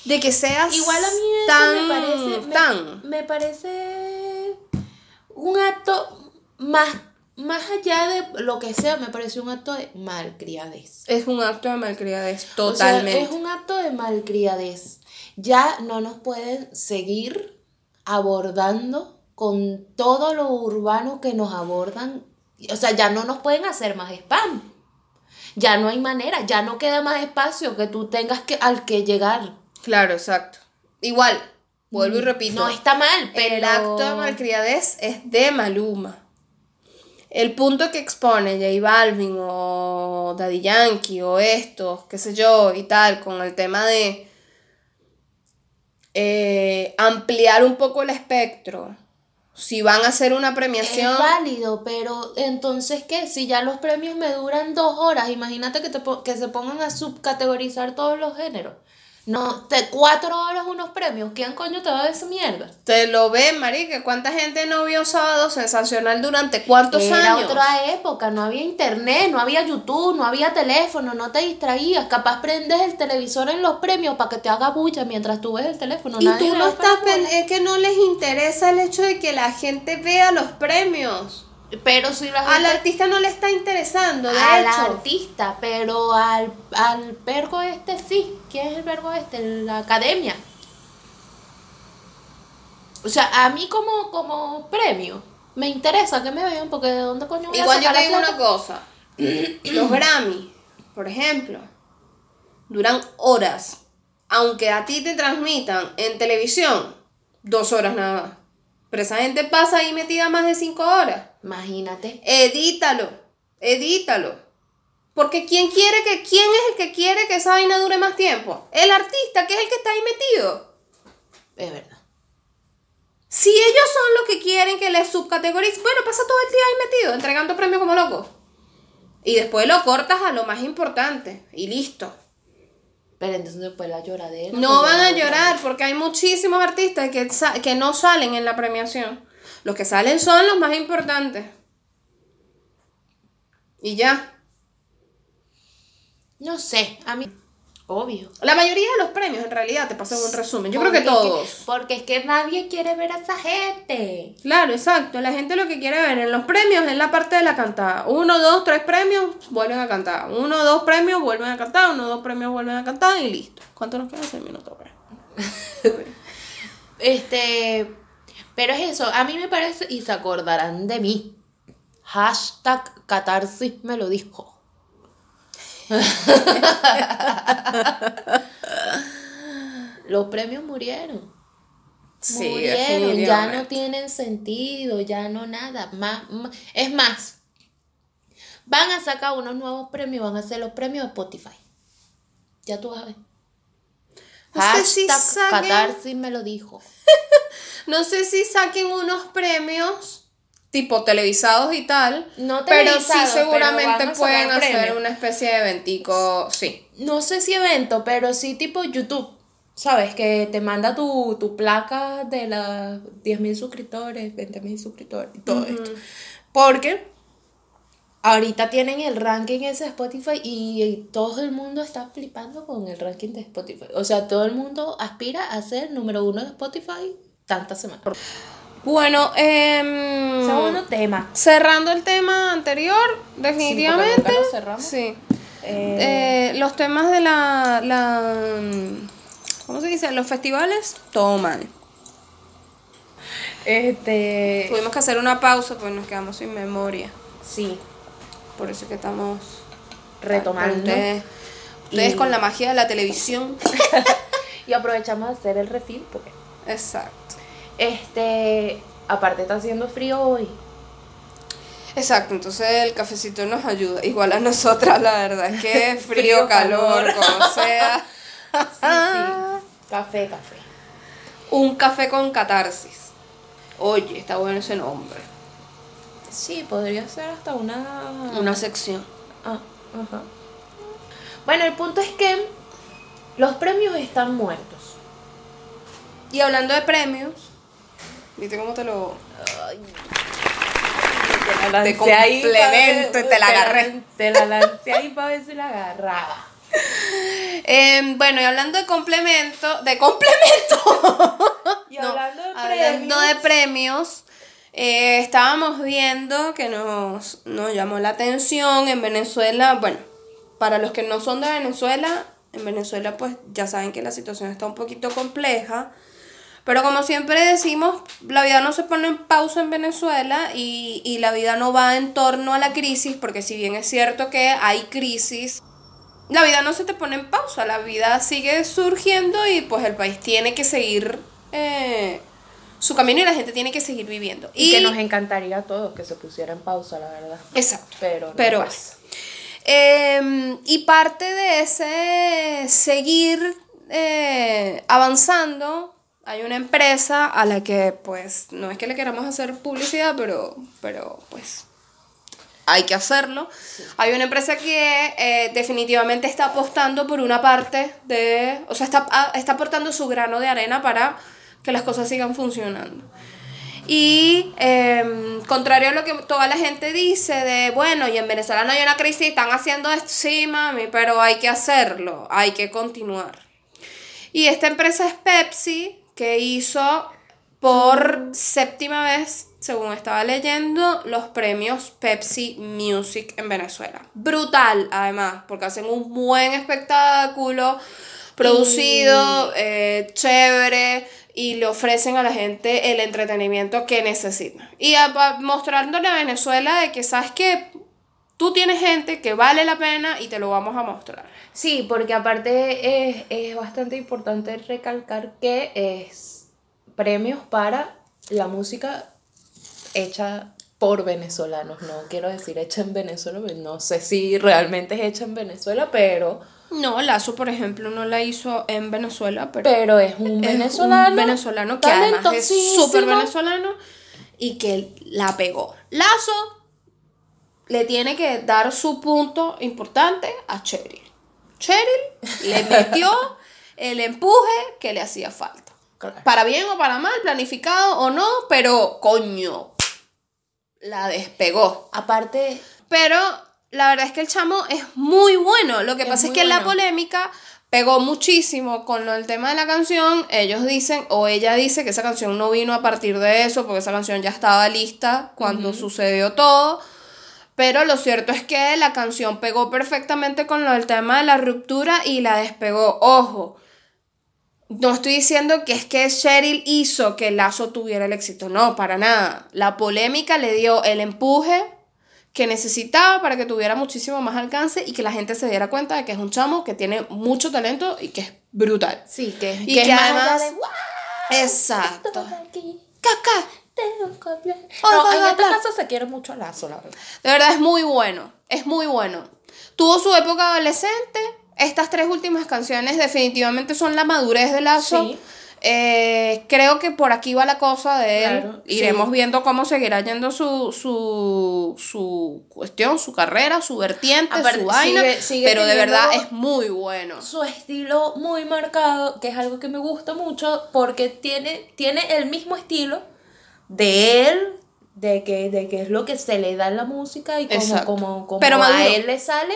de que seas Igual a mí eso tan, me parece. me- tan. Me, parece un acto más, más allá de lo que sea, me parece un acto de malcriadez. Es un acto de malcriadez, O sea, totalmente. es un acto de malcriadez. Ya no nos pueden seguir abordando con todo lo urbano que nos abordan. O sea, ya no nos pueden hacer más spam. Ya no hay manera, ya no queda más espacio que tú tengas que al que llegar. Claro, exacto. Igual, vuelvo y repito. No está mal, pero El acto de malcriadez es de Maluma. El punto que expone J Balvin o Daddy Yankee o estos, qué sé yo, y tal, con el tema de eh, ampliar un poco el espectro. Si van a hacer una premiación. Es válido, pero entonces, ¿qué? Si ya los premios me duran dos horas, imagínate que, te, que se pongan a subcategorizar todos los géneros. No, de cuatro horas unos premios, ¿quién coño te va a ver esa mierda? Te lo ven, marica. ¿Cuánta gente no vio Sábado Sensacional durante cuántos Era años? otra época, no había internet, no había YouTube, no había teléfono, no te distraías. Capaz prendes el televisor en los premios para que te haga bulla mientras tú ves el teléfono. Y Nadie tú no estás, es que no les interesa el hecho de que la gente vea los premios. Pero si la Al artista no le está interesando, de al hecho. artista, pero al, al vergo este sí. ¿Quién es el vergo este? La academia. O sea, a mí como, como premio, me interesa que me vean porque de dónde coño voy a Igual yo sacar te la digo una cosa. Los Grammy, por ejemplo, duran horas. Aunque a ti te transmitan en televisión, dos horas nada más. Pero esa gente pasa ahí metida más de cinco horas. Imagínate. Edítalo, edítalo. Porque ¿quién quiere que, quién es el que quiere que esa vaina dure más tiempo? El artista, que es el que está ahí metido. Es verdad. Si ellos son los que quieren que les subcategoricen, bueno, pasa todo el día ahí metido, entregando premios como loco. Y después lo cortas a lo más importante. Y listo. Pero entonces después la lloradera. No pues, van a llorar porque hay muchísimos artistas que, que no salen en la premiación. Los que salen son los más importantes. Y ya. No sé, a mí. Obvio. La mayoría de los premios en realidad te pasan un resumen. Yo creo que es todos. porque es que nadie quiere ver a esa gente. Claro, exacto. La gente lo que quiere ver en los premios es la parte de la cantada. Uno, dos, tres premios, vuelven a cantar. Uno, dos premios, vuelven a cantar. Uno, dos premios, vuelven a cantar y listo. ¿Cuánto nos queda? Seis minutos. Este. Pero es eso, a mí me parece, y se acordarán de mí. Hashtag catarsis me lo dijo. Los premios murieron. murieron, ya no tienen sentido, ya no nada. Más, más- es más, van a sacar unos nuevos premios, van a ser los premios de Spotify. Ya tú vas a ver. No sé si Hashtag saquen- catarsis me lo dijo. No sé si saquen unos premios tipo televisados y tal. No pero sí pero seguramente pueden hacer una especie de eventico. Sí. no sé si evento, pero sí tipo YouTube. ¿Sabes? Que te manda tu, tu placa de las 10.000 suscriptores, 20.000 suscriptores y todo esto. Porque ahorita tienen el ranking ese de Spotify y, y todo el mundo está flipando con el ranking de Spotify. O sea, todo el mundo aspira a ser número uno de Spotify tantas semanas. Bueno, em, Segundo tema. cerrando el tema anterior, definitivamente. nunca lo cerramos. Sí. Eh, Eh, los temas de la, la. ¿Cómo se dice? Los festivales, todo mal. Este. Tuvimos que hacer una pausa porque nos quedamos sin memoria. Sí, Por eso es que estamos retomando. Ustedes, ustedes Y- con la magia de la televisión. Y aprovechamos de hacer el refil porque. Exacto. Este. Aparte está haciendo frío hoy. Exacto, entonces el cafecito nos ayuda. Igual a nosotras, la verdad es que frío, Frío, calor, calor. como sea. Sí, sí. Café, café. Un café con catarsis. Oye, está bueno ese nombre. Sí, podría ser hasta una. Una sección. Ah, ajá. Bueno, el punto es que los premios están muertos. Y hablando de premios, ¿viste cómo te lo. Te complemento y te la agarré. Te la lancé ahí para ver si la agarraba. Em, bueno, y hablando de complemento. ¡De complemento! Y No, hablando de hablando premios. de premios, eh, estábamos viendo que nos, nos llamó la atención en Venezuela. Bueno, para los que no son de Venezuela, en Venezuela pues ya saben que la situación está un poquito compleja. Pero como siempre decimos, la vida no se pone en pausa en Venezuela y, y la vida no va en torno a la crisis, porque si bien es cierto que hay crisis, la vida no se te pone en pausa, la vida sigue surgiendo y pues el país tiene que seguir eh, su camino y la gente tiene que seguir viviendo. Y, que nos encantaría a todos que se pusiera en pausa, la verdad. Exacto. Pero no Pero pasa. Eh, y parte de ese seguir eh, avanzando, hay una empresa a la que pues no es que le queramos hacer publicidad, pero, pero pues hay que hacerlo. Hay una empresa que eh, definitivamente está apostando por una parte de, o sea, está, a- está aportando su grano de arena para que las cosas sigan funcionando. Y em, contrario a lo que toda la gente dice de, bueno, y en Venezuela no hay una crisis, están haciendo esto, sí, mami, pero hay que hacerlo, hay que continuar. Y esta empresa es Pepsi, que hizo por séptima vez, según estaba leyendo, los premios Pepsi Music en Venezuela. Brutal, además, porque hacen un buen espectáculo, producido, eh, chévere, y le ofrecen a la gente el entretenimiento que necesita. Y a- pa- mostrándole a Venezuela de que, ¿sabes qué? Tú tienes gente que vale la pena y te lo vamos a mostrar. Sí, porque aparte es, es bastante importante recalcar que es premios para la música hecha por venezolanos. No quiero decir hecha en Venezuela, porque no sé si realmente es hecha en Venezuela, pero, No, Lazo, por ejemplo, no la hizo en Venezuela, pero pero es un es venezolano. un venezolano que además es súper venezolano y que la pegó. Lazo le tiene que dar su punto importante a Cheryl. Cheryl le metió el empuje que le hacía falta. Claro. Para bien o para mal, planificado o no, pero coño, la despegó. Aparte, Pero la verdad es que el chamo es muy bueno. Lo que Es pasa es que la bueno. polémica pegó muchísimo con lo del tema de la canción. Ellos dicen, o ella dice que esa canción no vino a partir de eso, porque esa canción ya estaba lista cuando sucedió todo. Pero lo cierto es que la canción pegó perfectamente con lo del tema de la ruptura y la despegó. Ojo, no estoy diciendo que es que Cheryl hizo que Lazo tuviera el éxito, no, para nada. La polémica le dio el empuje que necesitaba para que tuviera muchísimo más alcance y que la gente se diera cuenta de que es un chamo que tiene mucho talento y que es brutal. sí, que, Y que que es más además- de, "Guau, Exacto. Caca. Tengo que hablar". Hoy No, vas en este caso se quiere mucho a Lazo, la verdad. De verdad es muy bueno, es muy bueno. Tuvo su época adolescente. Estas tres últimas canciones definitivamente son la madurez de Lazo. Sí. Eh, creo que por aquí va la cosa de él. Claro, Iremos sí. viendo cómo seguirá yendo su, su, su cuestión, su carrera, su vertiente, Aparte, su vaina. sigue- sigue pero de verdad es muy bueno. su estilo muy marcado, que es algo que me gusta mucho, porque tiene, tiene el mismo estilo de él, de que, de que es lo que se le da en la música y Exacto. como, como Pero a maduro. él le sale,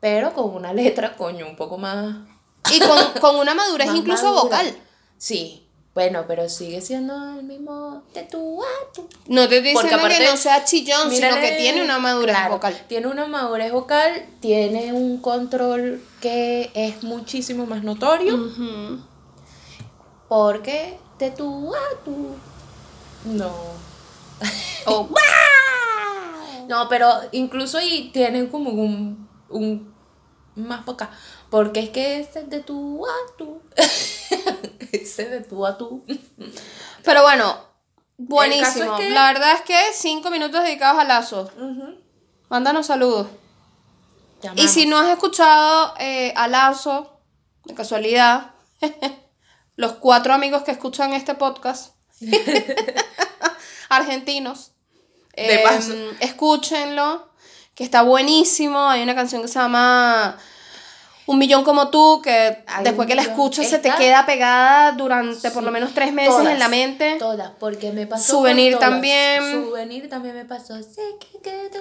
pero con una letra, coño, un poco más... Y con, con una madurez incluso madura. vocal. Sí, bueno, pero sigue siendo el mismo de a. No te estoy Porque diciendo que no sea chillón, sino que tiene una madurez claro, vocal. Tiene una madurez vocal, tiene un control que es muchísimo más notorio. Porque de tu a tu. No. O ¡Wow! No, pero incluso ahí tienen como un, un más acá. Porque es que ese es de tú a tú. ese de tú a tú. Pero bueno, buenísimo. es que- La verdad es que cinco minutos dedicados a Lazo. Mándanos saludos. Y si no has escuchado eh, a Lazo, de casualidad, los cuatro amigos que escuchan este podcast, argentinos, De eh, paso. escúchenlo, que está buenísimo. Hay una canción que se llama Un millón como tú, que Hay después que la escuchas se te queda pegada durante por lo menos tres meses Todas, en la mente. Todas, porque me pasó. Souvenir todas. también. Souvenir también me pasó.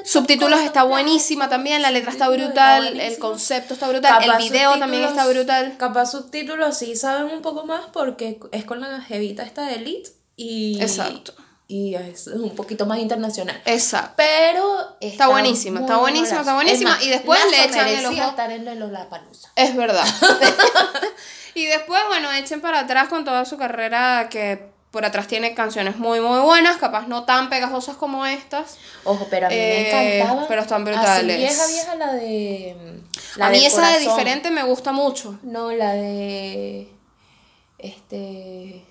Subtítulos está buenísima también, la letra está brutal, está el concepto está brutal, el Capaz video también está brutal. Capaz subtítulos sí saben un poco más porque es con la jevita esta de Elite y. Exacto. Y es un poquito más internacional. Exacto. Pero Está buenísima, está buenísima, está buenísima. Y después le echan el ojo. estar en Lollapalooza. Es verdad. y después, bueno, echen para atrás con toda su carrera que por atrás tiene canciones muy, muy buenas, capaz no tan pegajosas como estas. Ojo, pero a mí Eh, me encantaba. pero están Así brutales. vieja, vieja, la de. La a mí esa de diferente me gusta mucho. No, la de. Este.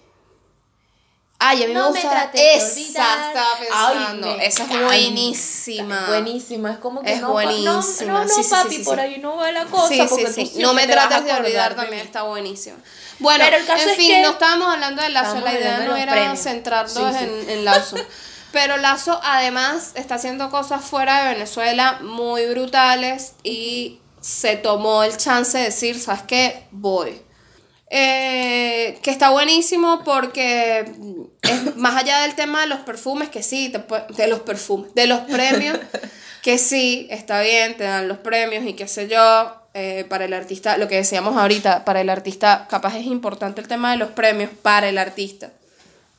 Ay, a mí No me me gusta de esa, estaba pensando. Ay, me esa es buenísima. Buenísima, es como que Es no, buenísima, No, no, no, sí, papi, sí, por ahí no va la cosa. Sí, porque sí, sí. No me trates de olvidar de también está buenísimo. Bueno, Pero el caso en es fin, que no estábamos hablando de Lazo, la idea no era premios. centrarnos en Lazo. Pero Lazo además está haciendo cosas fuera de Venezuela muy brutales y se tomó el chance de decir, ¿sabes qué? Voy. Eh, que está buenísimo porque es más allá del tema de los perfumes, que sí, te de los perfumes, de los premios, que sí, está bien, te dan los premios y qué sé yo, eh, para el artista, lo que decíamos ahorita, para el artista, capaz es importante el tema de los premios para el artista,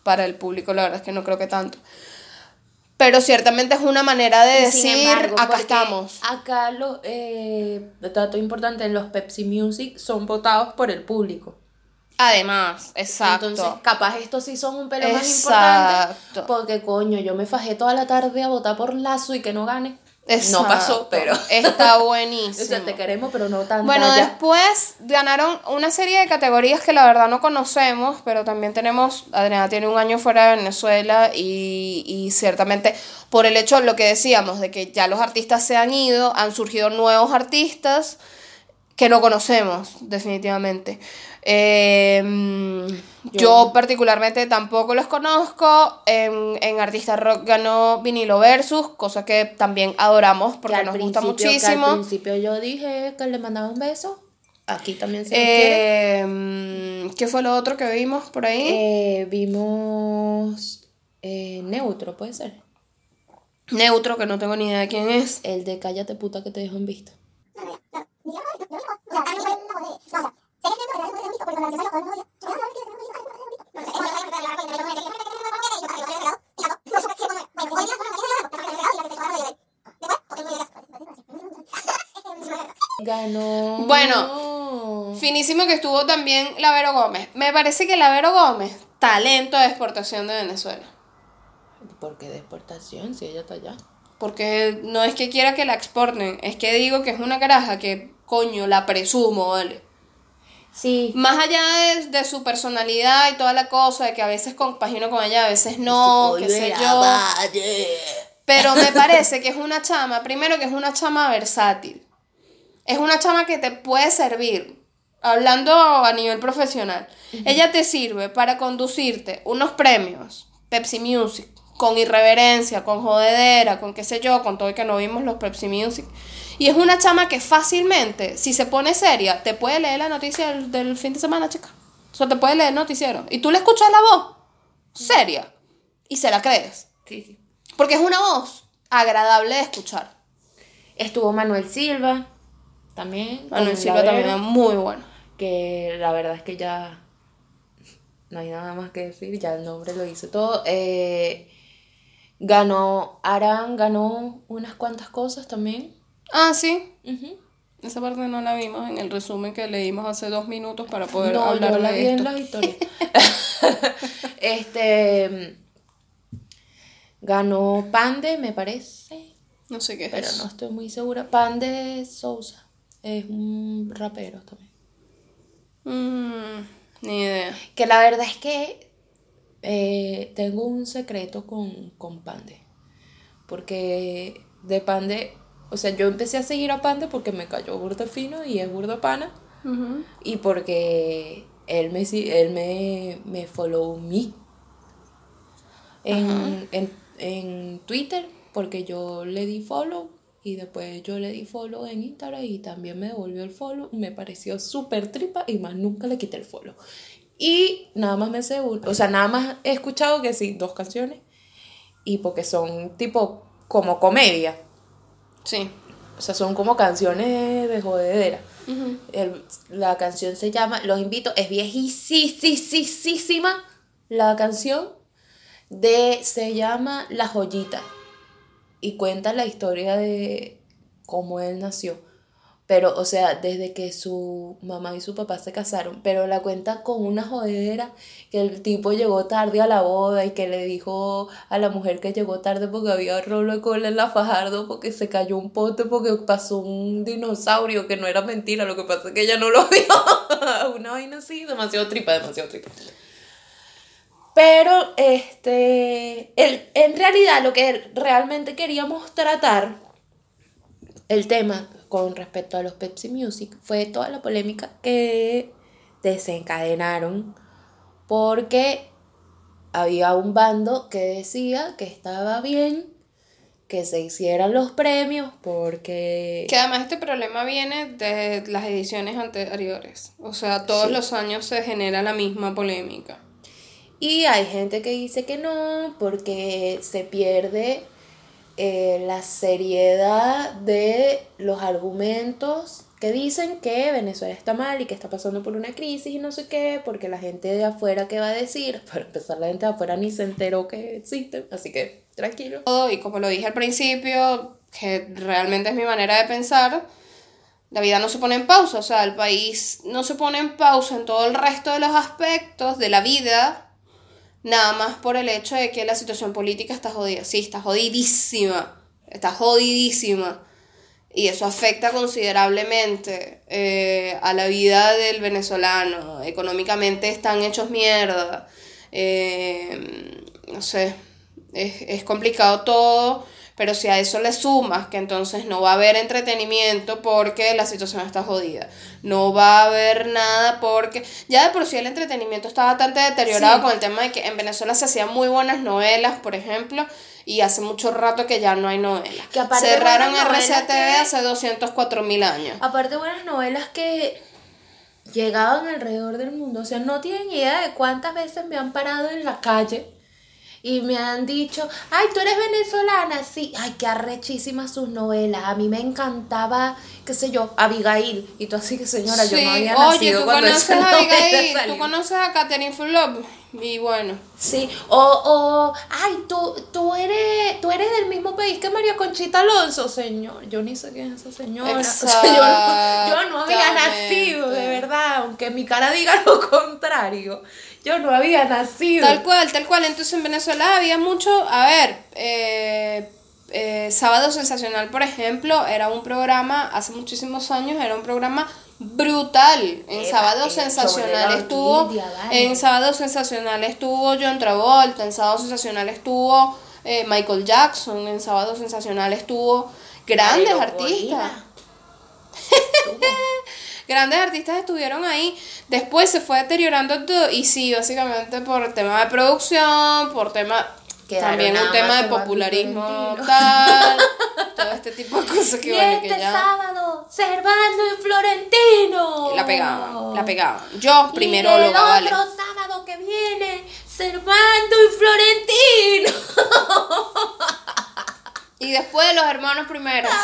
para el público, la verdad es que no creo que tanto. Pero ciertamente es una manera de decir, embargo, acá estamos. Acá los eh, dato importante, los Pepsi Music son votados por el público. Además, exacto. Entonces, capaz estos sí son un pelo más importante. Porque, coño, yo me fajé toda la tarde a votar por Lazo y que no gane. Exacto. No pasó, pero. Está O buenísimo. sea, te queremos, pero no tanto. Bueno, después ganaron una serie de categorías que la verdad no conocemos, pero también tenemos, Adriana tiene un año fuera de Venezuela y, y ciertamente por el hecho, lo que decíamos, de que ya los artistas se han ido, han surgido nuevos artistas que no conocemos, definitivamente. Eh, yo, Yo- particularmente tampoco los conozco. En, en Artista Rock ganó Vinilo Versus, cosa que también adoramos porque nos gusta principio- que muchísimo. al principio yo dije que le mandaba un beso. Aquí también se quiere. Eh, mm, ¿Qué fue lo otro que vimos por ahí? Eh, vimos eh, Neutro, puede ser. Neutro, que no tengo ni idea de quién es. El de Cállate puta que te dejo en visto. Ganó. Bueno. Finísimo que estuvo también Lavero Gómez. Me parece que Lavero Gómez, talento de exportación de Venezuela. ¿Por qué de exportación si ella está allá? Porque no es que quiera que la exporten, es que digo que es una caraja que, coño, la presumo, ¿vale? Sí. Más allá de, de su personalidad y toda la cosa, de que a veces compagino con ella, a veces no, qué sé yo. Pero me parece que es una chama, primero que es una chama versátil. Es una chama que te puede servir, hablando a nivel profesional. Ella te sirve para conducirte unos premios, Pepsi Music, con irreverencia, con jodedera, con qué sé yo, con todo y que no vimos los Pepsi Music. Y es una chama que fácilmente, si se pone seria, te puede leer la noticia del, del fin de semana, chica. O sea, te puede leer el noticiero. Y tú le escuchas la voz, seria, y se la crees. Sí, sí. Porque es una voz agradable de escuchar. Estuvo Manuel Silva también. Manuel Silva también es muy bueno. Que la verdad es que ya no hay nada más que decir, ya el nombre lo dice todo. Eh, ganó, Aran ganó unas cuantas cosas también. Ah, sí. Esa parte no la vimos en el resumen que leímos hace dos minutos para poder No, hablar yo la de vi en las historias. este Ganó Pande, me parece, No sé qué es. pero no estoy muy segura. Pande Sousa es un rapero también. Mm, ni idea. Que la verdad es que eh, tengo un secreto con, con Pande. Porque de Pande, o sea, yo empecé a seguir a Pande porque me cayó burda fino y es burda pana. Y porque él me, él me, me follow me en, en, en Twitter, porque yo le di follow y después yo le di follow en Instagram y también me devolvió el follow. Me pareció súper tripa y más nunca le quité el follow. Y nada más me sé, o sea, nada más he escuchado que sí, dos canciones y porque son tipo como comedia, Sí. o sea, son como canciones de jodedera. El- la canción se llama, los invito, es viejísima la canción de, se llama La Joyita y cuenta la historia de cómo él nació. Pero, o sea, desde que su mamá y su papá se casaron, pero la cuenta con una jodedera que el tipo llegó tarde a la boda y que le dijo a la mujer que llegó tarde porque había rolo de cola en la Fajardo porque se cayó un pote porque pasó un dinosaurio que no era mentira, lo que pasa es que ella no lo vio. una vaina así, demasiado tripa, demasiado tripa. Pero, este, el, en realidad lo que realmente queríamos tratar, el tema con respecto a los Pepsi Music, fue toda la polémica que desencadenaron porque había un bando que decía que estaba bien que se hicieran los premios porque... Que además este problema viene de las ediciones anteriores. O sea, todos Sí. los años se genera la misma polémica. Y hay gente que dice que no, porque se pierde eh, la seriedad de los argumentos que dicen que Venezuela está mal y que está pasando por una crisis y no sé qué, porque la gente de afuera, ¿qué va a decir? Para empezar, la gente de afuera ni se enteró que existen, así que tranquilo. Y como lo dije al principio, que realmente es mi manera de pensar, la vida no se pone en pausa. O sea, el país no se pone en pausa en todo el resto de los aspectos de la vida. Nada más por el hecho de que la situación política está jodida. Sí, está jodidísima. Está jodidísima. Y eso afecta considerablemente eh, a la vida del venezolano. Económicamente están hechos mierda. Eh, no sé, es, es complicado todo. Pero si a eso le sumas que entonces no va a haber entretenimiento porque la situación está jodida. No va a haber nada porque ya de por sí el entretenimiento está bastante deteriorado Sí. con el tema de que en Venezuela se hacían muy buenas novelas, por ejemplo, y hace mucho rato que ya no hay novelas. Que Cerraron RCTV que- hace 204 mil años. Aparte buenas novelas que llegaban alrededor del mundo, o sea, no tienen idea de cuántas veces me han parado en la calle y me han dicho, ay, tú eres venezolana, sí, ay, qué arrechísimas sus novelas, a mí me encantaba, qué sé yo, Abigail, y tú así que señora, yo Sí, no había oye, nacido tú cuando conoces esa a Abigail, salió. tú conoces a Catherine Fulop, y bueno. Sí, o, o ay, tú, tú, eres, tú eres del mismo país que María Conchita Alonso, señor. Yo ni sé quién es esa señora. O sea, yo, no, yo no había nacido, de verdad, aunque mi cara diga lo contrario. Yo no había nacido. Tal cual, tal cual. Entonces en Venezuela había mucho, a ver, eh, eh, Sábado Sensacional, por ejemplo, era un programa, hace muchísimos años, era un programa brutal. En Era Sábado Sensacional estuvo, orquídea, vale. en Sábado Sensacional estuvo John Travolta, en Sábado Sensacional estuvo eh, Michael Jackson, en Sábado Sensacional estuvo grandes artistas. Grandes artistas estuvieron ahí. Después se fue deteriorando todo. Y sí, básicamente por tema de producción, por tema. Quedaron también un tema de popularismo tal. todo este tipo de cosas que y bueno, este que ya. sábado, Servando y Florentino. La pegaban, la pegaban. Yo, Y primero el lo vale. otro sábado que viene, Servando y Florentino. Y después de los hermanos primero.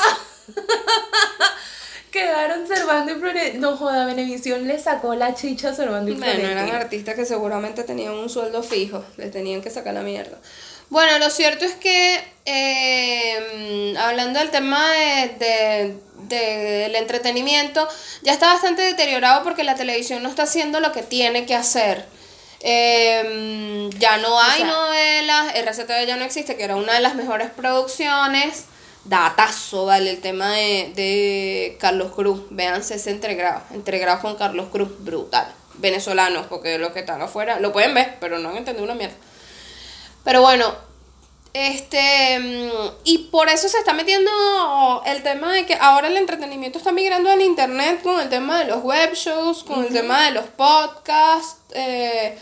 Quedaron Servando y Florentino. No joda, Venevisión le sacó la chicha a Servando y Bueno, Florentino. eran artistas que seguramente tenían un sueldo fijo, les tenían que sacar la mierda. Bueno, lo cierto es que eh, hablando del tema de, de- del entretenimiento, ya está bastante deteriorado porque la televisión no está haciendo lo que tiene que hacer. Eh, ya no hay sea- novelas, RCTV ya no existe, que era una de las mejores producciones. Datazo, vale, el tema de, de Carlos Cruz. Véanse ese entregrado. Entregrado con Carlos Cruz, brutal. Venezolanos, porque los que están afuera lo pueden ver, pero no han entendido una mierda. Pero bueno, este. mm, Y por eso se está metiendo el tema de que ahora el entretenimiento está migrando al internet con el tema de los web shows, con el tema de los podcasts. eh,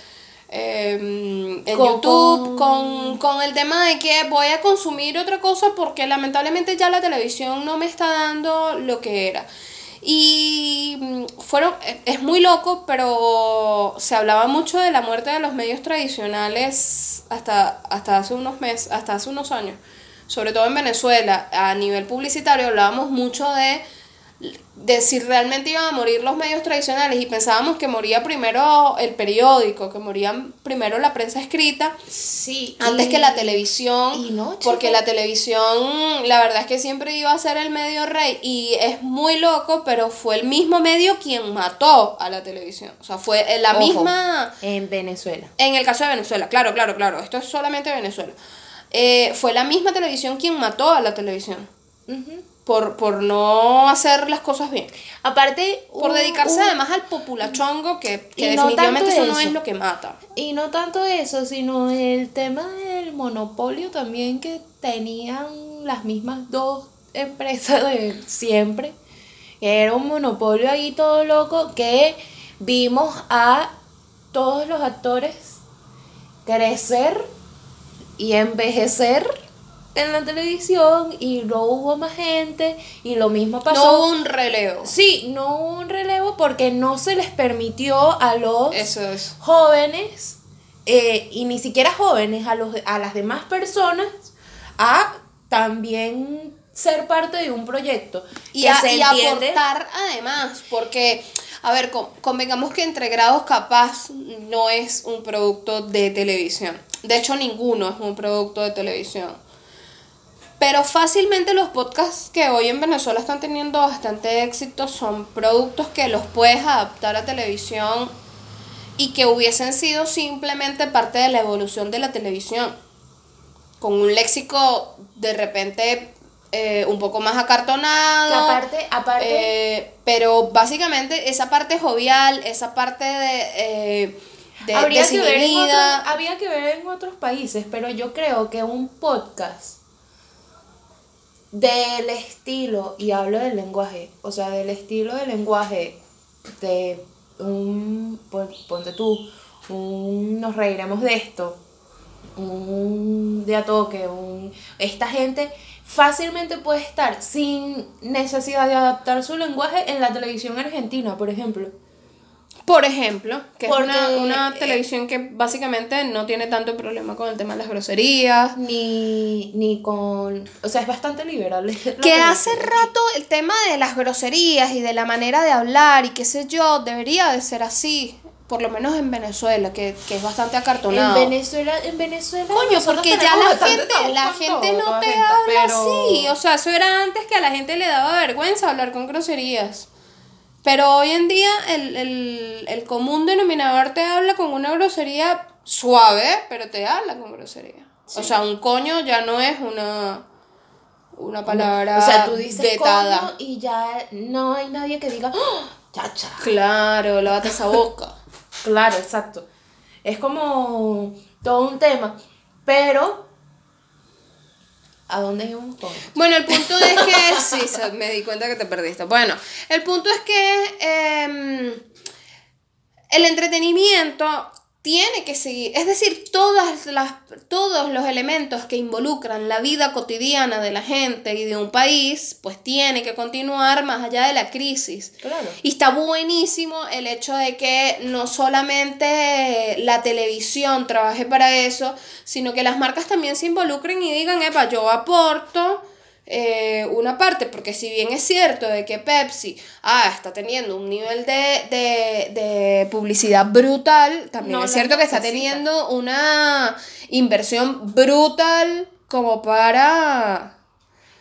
eh, en Con- YouTube, con, con el tema de que voy a consumir otra cosa porque lamentablemente ya la televisión no me está dando lo que era. Y mm, fueron, e- es muy loco, pero se hablaba mucho de la muerte de los medios tradicionales hasta, hasta hace unos meses, hasta hace unos años. Sobre todo en Venezuela, a nivel publicitario hablábamos mucho de, de si realmente iban a morir los medios tradicionales y pensábamos que moría primero el periódico, que moría primero la prensa escrita Sí. antes y- que la televisión, y no, porque la televisión, la verdad es que siempre iba a ser el medio rey y es muy loco, pero fue el mismo medio quien mató a la televisión. O sea, fue la Ojo, misma... En Venezuela. En el caso de Venezuela, claro, claro, claro, esto es solamente Venezuela. Eh, fue la misma televisión quien mató a la televisión. Por, por no hacer las cosas bien. Aparte, Por un- dedicarse un- además al populachongo, que, que no definitivamente tanto eso no eso. es lo que mata. Y no tanto eso, sino el tema del monopolio también que tenían las mismas dos empresas de siempre. Era un monopolio ahí todo loco que vimos a todos los actores crecer y envejecer en la televisión y no hubo más gente y lo mismo pasó. No hubo un relevo. Sí, no hubo un relevo porque no se les permitió a los Eso es. jóvenes, eh, y ni siquiera jóvenes, a, los, a las demás personas, a también ser parte de un proyecto. Y, a- y aportar además, porque, a ver, con- convengamos que Entre Grados Capaz no es un producto de televisión. De hecho, ninguno es un producto de televisión. Pero fácilmente los podcasts que hoy en Venezuela están teniendo bastante éxito son productos que los puedes adaptar a televisión y que hubiesen sido simplemente parte de la evolución de la televisión. Con un léxico de repente eh, un poco más acartonado. aparte, aparte Eh, pero básicamente esa parte jovial, esa parte de, eh, de habría, que ver en habría que ver en otros países, pero yo creo que un podcast del estilo, y hablo del lenguaje, o sea, del estilo del lenguaje de un, pon- ponte tú, un nos reiremos de esto, un de a toque, un, esta gente fácilmente puede estar sin necesidad de adaptar su lenguaje en la televisión argentina, por ejemplo. Por ejemplo, que Porque, es una, una eh, televisión que básicamente no tiene tanto problema con el tema de las groserías. ni, ni con... O sea, es bastante liberal. Que hace rato el tema de las groserías y de la manera de hablar y qué sé yo, debería de ser así. Por lo menos en Venezuela, que, que es bastante En acartonado. Venezuela, en Venezuela... Coño, porque ya la gente, la gente no te habla así. O sea, eso era antes que a la gente le daba vergüenza hablar con groserías. Pero hoy en día el, el, el común denominador te habla con una grosería suave, pero te habla con grosería. O sea, un coño ya no es una, una palabra O sea, tú dices vetada. coño y ya no hay nadie que diga, ¡Oh, chacha. Claro, lávate esa boca. Claro, exacto. Es como todo un tema. Pero, ¿a dónde íbamos con esto? Bueno, el punto es que. sí, me di cuenta que te perdiste. Bueno, el punto es que. em, el entretenimiento tiene que seguir. Es decir, todas las, todos los elementos que involucran la vida cotidiana de la gente y de un país, pues tiene que continuar más allá de la crisis. Claro. Y está buenísimo el hecho de que no solamente la televisión trabaje para eso, sino que las marcas también se involucren y digan, epa, yo aporto eh, una parte, porque si bien es cierto de que Pepsi ah, está teniendo un nivel de, de, de publicidad brutal, también No es cierto que está teniendo una inversión brutal como para...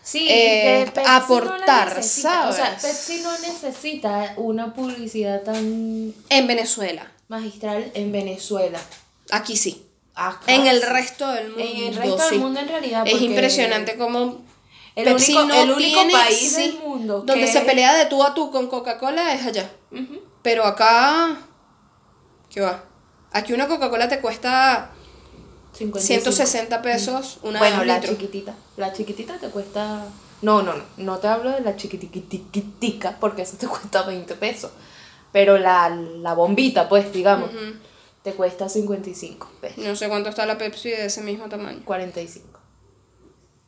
Sí, eh, que no aportar, necesita. O sea, ¿sabes? Pepsi no necesita una publicidad tan... En Venezuela. magistral en Venezuela. Aquí sí. Acá En el resto del mundo. En el resto sí. del mundo en realidad. Es impresionante cómo El Pepsi único, no el único tiene- país sí, del mundo donde que- se pelea de tú a tú con Coca-Cola es allá. Pero acá. ¿Qué va? Aquí una Coca-Cola te cuesta 55. 160 pesos una Bueno, la litro. chiquitita. La chiquitita te cuesta. No, no, no. No te hablo de la chiquitiquitica porque eso te cuesta 20 pesos. Pero la, la bombita, pues, digamos, Ujú. te cuesta 55 pesos. No sé cuánto está la Pepsi de ese mismo tamaño. 45.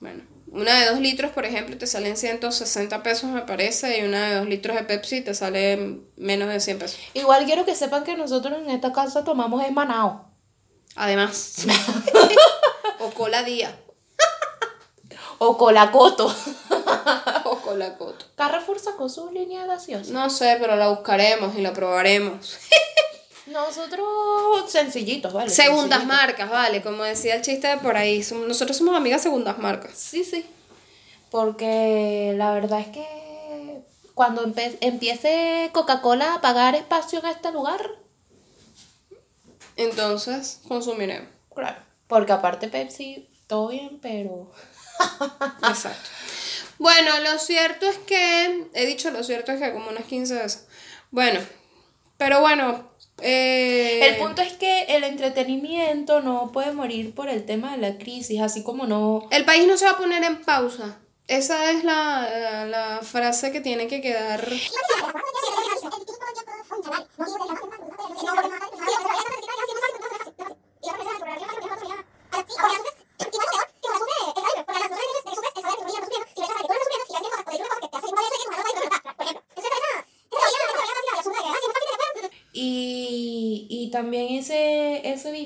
Bueno, una de 2 litros, por ejemplo, te salen 160 pesos, me parece, y una de 2 litros de Pepsi te sale menos de 100 pesos. Igual quiero que sepan que nosotros en esta casa tomamos es manao. Además. o cola día. O colacoto. O cola coto. Carrefour sacó su línea de gaseosa. No sé, pero la buscaremos y la probaremos. Nosotros sencillitos, ¿vale? Segundas Sencillitos. marcas, vale, como decía el chiste de por ahí. Nosotros somos amigas segundas marcas. Sí, sí. Porque la verdad es que cuando empe- empiece Coca-Cola a pagar espacio en este lugar, Entonces, consumiremos. claro. Porque aparte Pepsi, todo bien, pero... Exacto. Bueno, lo cierto es que, he dicho lo cierto es que como unas 15 veces. Bueno, pero bueno. Eh, El punto es que el entretenimiento no puede morir por el tema de la crisis, así como no... El país no se va a poner en pausa. Esa es la, la, la frase que tiene que quedar.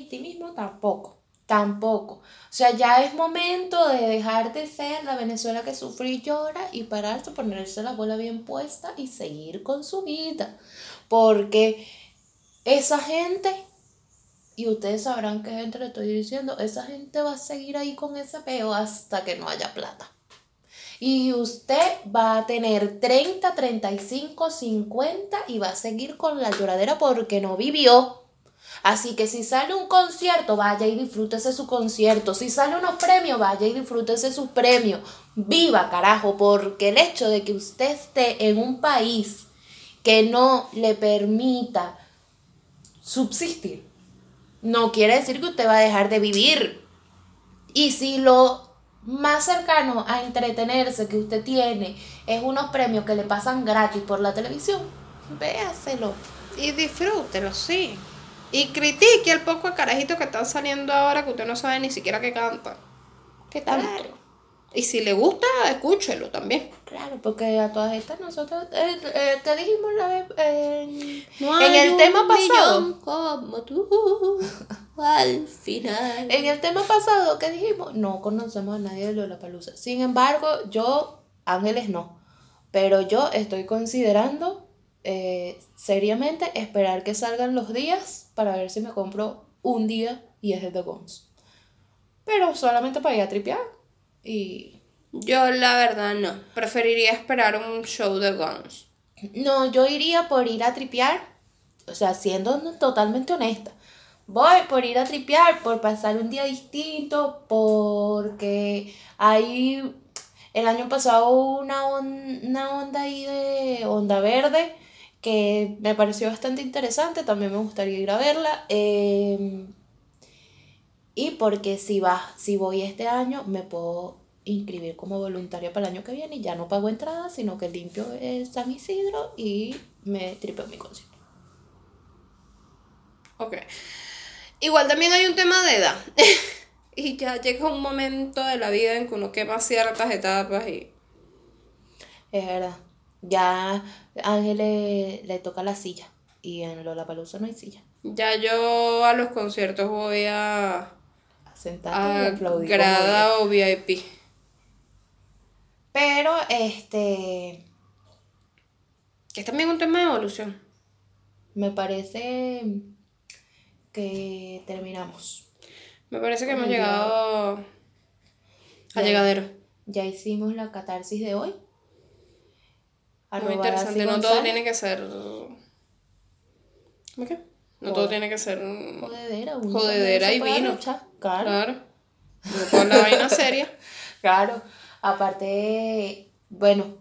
Victimismo tampoco, tampoco. O sea, ya es momento de dejar de ser la Venezuela que sufre y llora y pararse, ponerse la bola bien puesta y seguir con su vida. Porque esa gente, y ustedes sabrán qué gente le estoy diciendo, esa gente va a seguir ahí con ese peo hasta que no haya plata. Y usted va a tener 30, 35, 50 y va a seguir con la lloradera porque no vivió. Así que si sale un concierto, vaya y disfrútese su concierto. Si sale unos premios, vaya y disfrútese sus premios. Viva, carajo, porque el hecho de que usted esté en un país que no le permita subsistir, no quiere decir que usted va a dejar de vivir. Y si lo más cercano a entretenerse que usted tiene es unos premios que le pasan gratis por la televisión, véaselo. Y disfrútelo, sí. Y critique al poco carajito que están saliendo ahora que usted no sabe ni siquiera que canta. ¿Qué tal? Claro. Y si le gusta, escúchelo también. Claro, porque a todas estas nosotros, eh, eh, ¿qué dijimos la vez? en- No en hay el tema pasado, como tú al final. en el tema pasado, ¿qué dijimos? No conocemos a nadie de Lollapalooza. Sin embargo, yo, Ángeles no, pero yo estoy considerando eh, seriamente esperar que salgan los días para ver si me compro un día y es de The Guns. Pero solamente para ir a tripear y... Yo la verdad no. Preferiría esperar un show de Guns. No, yo iría por ir a tripear, o sea, siendo totalmente honesta. Voy por ir a tripear, por pasar un día distinto, porque hay el año pasado hubo una, on- una onda ahí de onda verde que me pareció bastante interesante, también me gustaría ir a verla. eh, y porque si, va, si voy este año, me puedo inscribir como voluntaria para el año que viene y ya no pago entrada, sino que limpio el San Isidro y me tripeo mi concierto. Ok. Igual también hay un tema de edad. y ya llega un momento de la vida en que uno quema ciertas etapas y... Es verdad. Ya a Ángel le, le toca la silla y en Lollapalooza no hay silla. Ya yo a los conciertos voy a... A sentarte y a aplaudir. grada o VIP. Pero, este, Que es también un tema de evolución. me parece que terminamos. Me parece que hemos llegado Ya. llegadero. Ya hicimos la catarsis de hoy. Muy interesante. No todo tiene que ser... ¿Cómo qué? No todo tiene que ser. Jodedera, Jodedera y vino. Claro. Claro. Con la vaina seria. Claro. Aparte, bueno,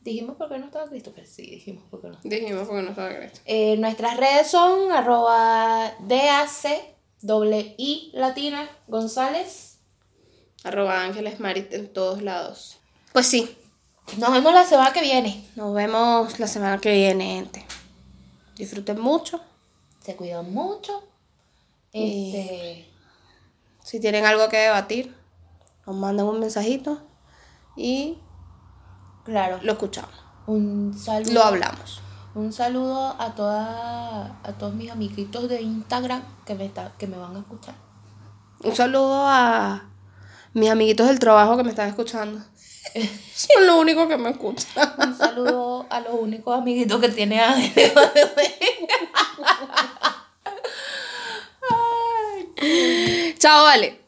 dijimos por qué no estaba Christopher. Sí, dijimos por qué no. Dijimos porque no estaba Cristo. Eh, nuestras redes son arroba DAC, doble I latina, González. Arroba Ángeles Marit en todos lados. Pues sí, Nos vemos la semana que viene. nos vemos la semana que viene, gente. Disfruten mucho. Se cuidan mucho. Este, Si tienen algo que debatir, nos mandan un mensajito y claro, lo escuchamos. un saludo. Lo hablamos. Un saludo a toda, a todos mis amiguitos de Instagram que me está, que me van a escuchar. Un saludo a mis amiguitos del trabajo que me están escuchando. Son los únicos que me escuchan. Un saludo a los únicos amiguitos que tiene ADN. Chao, vale.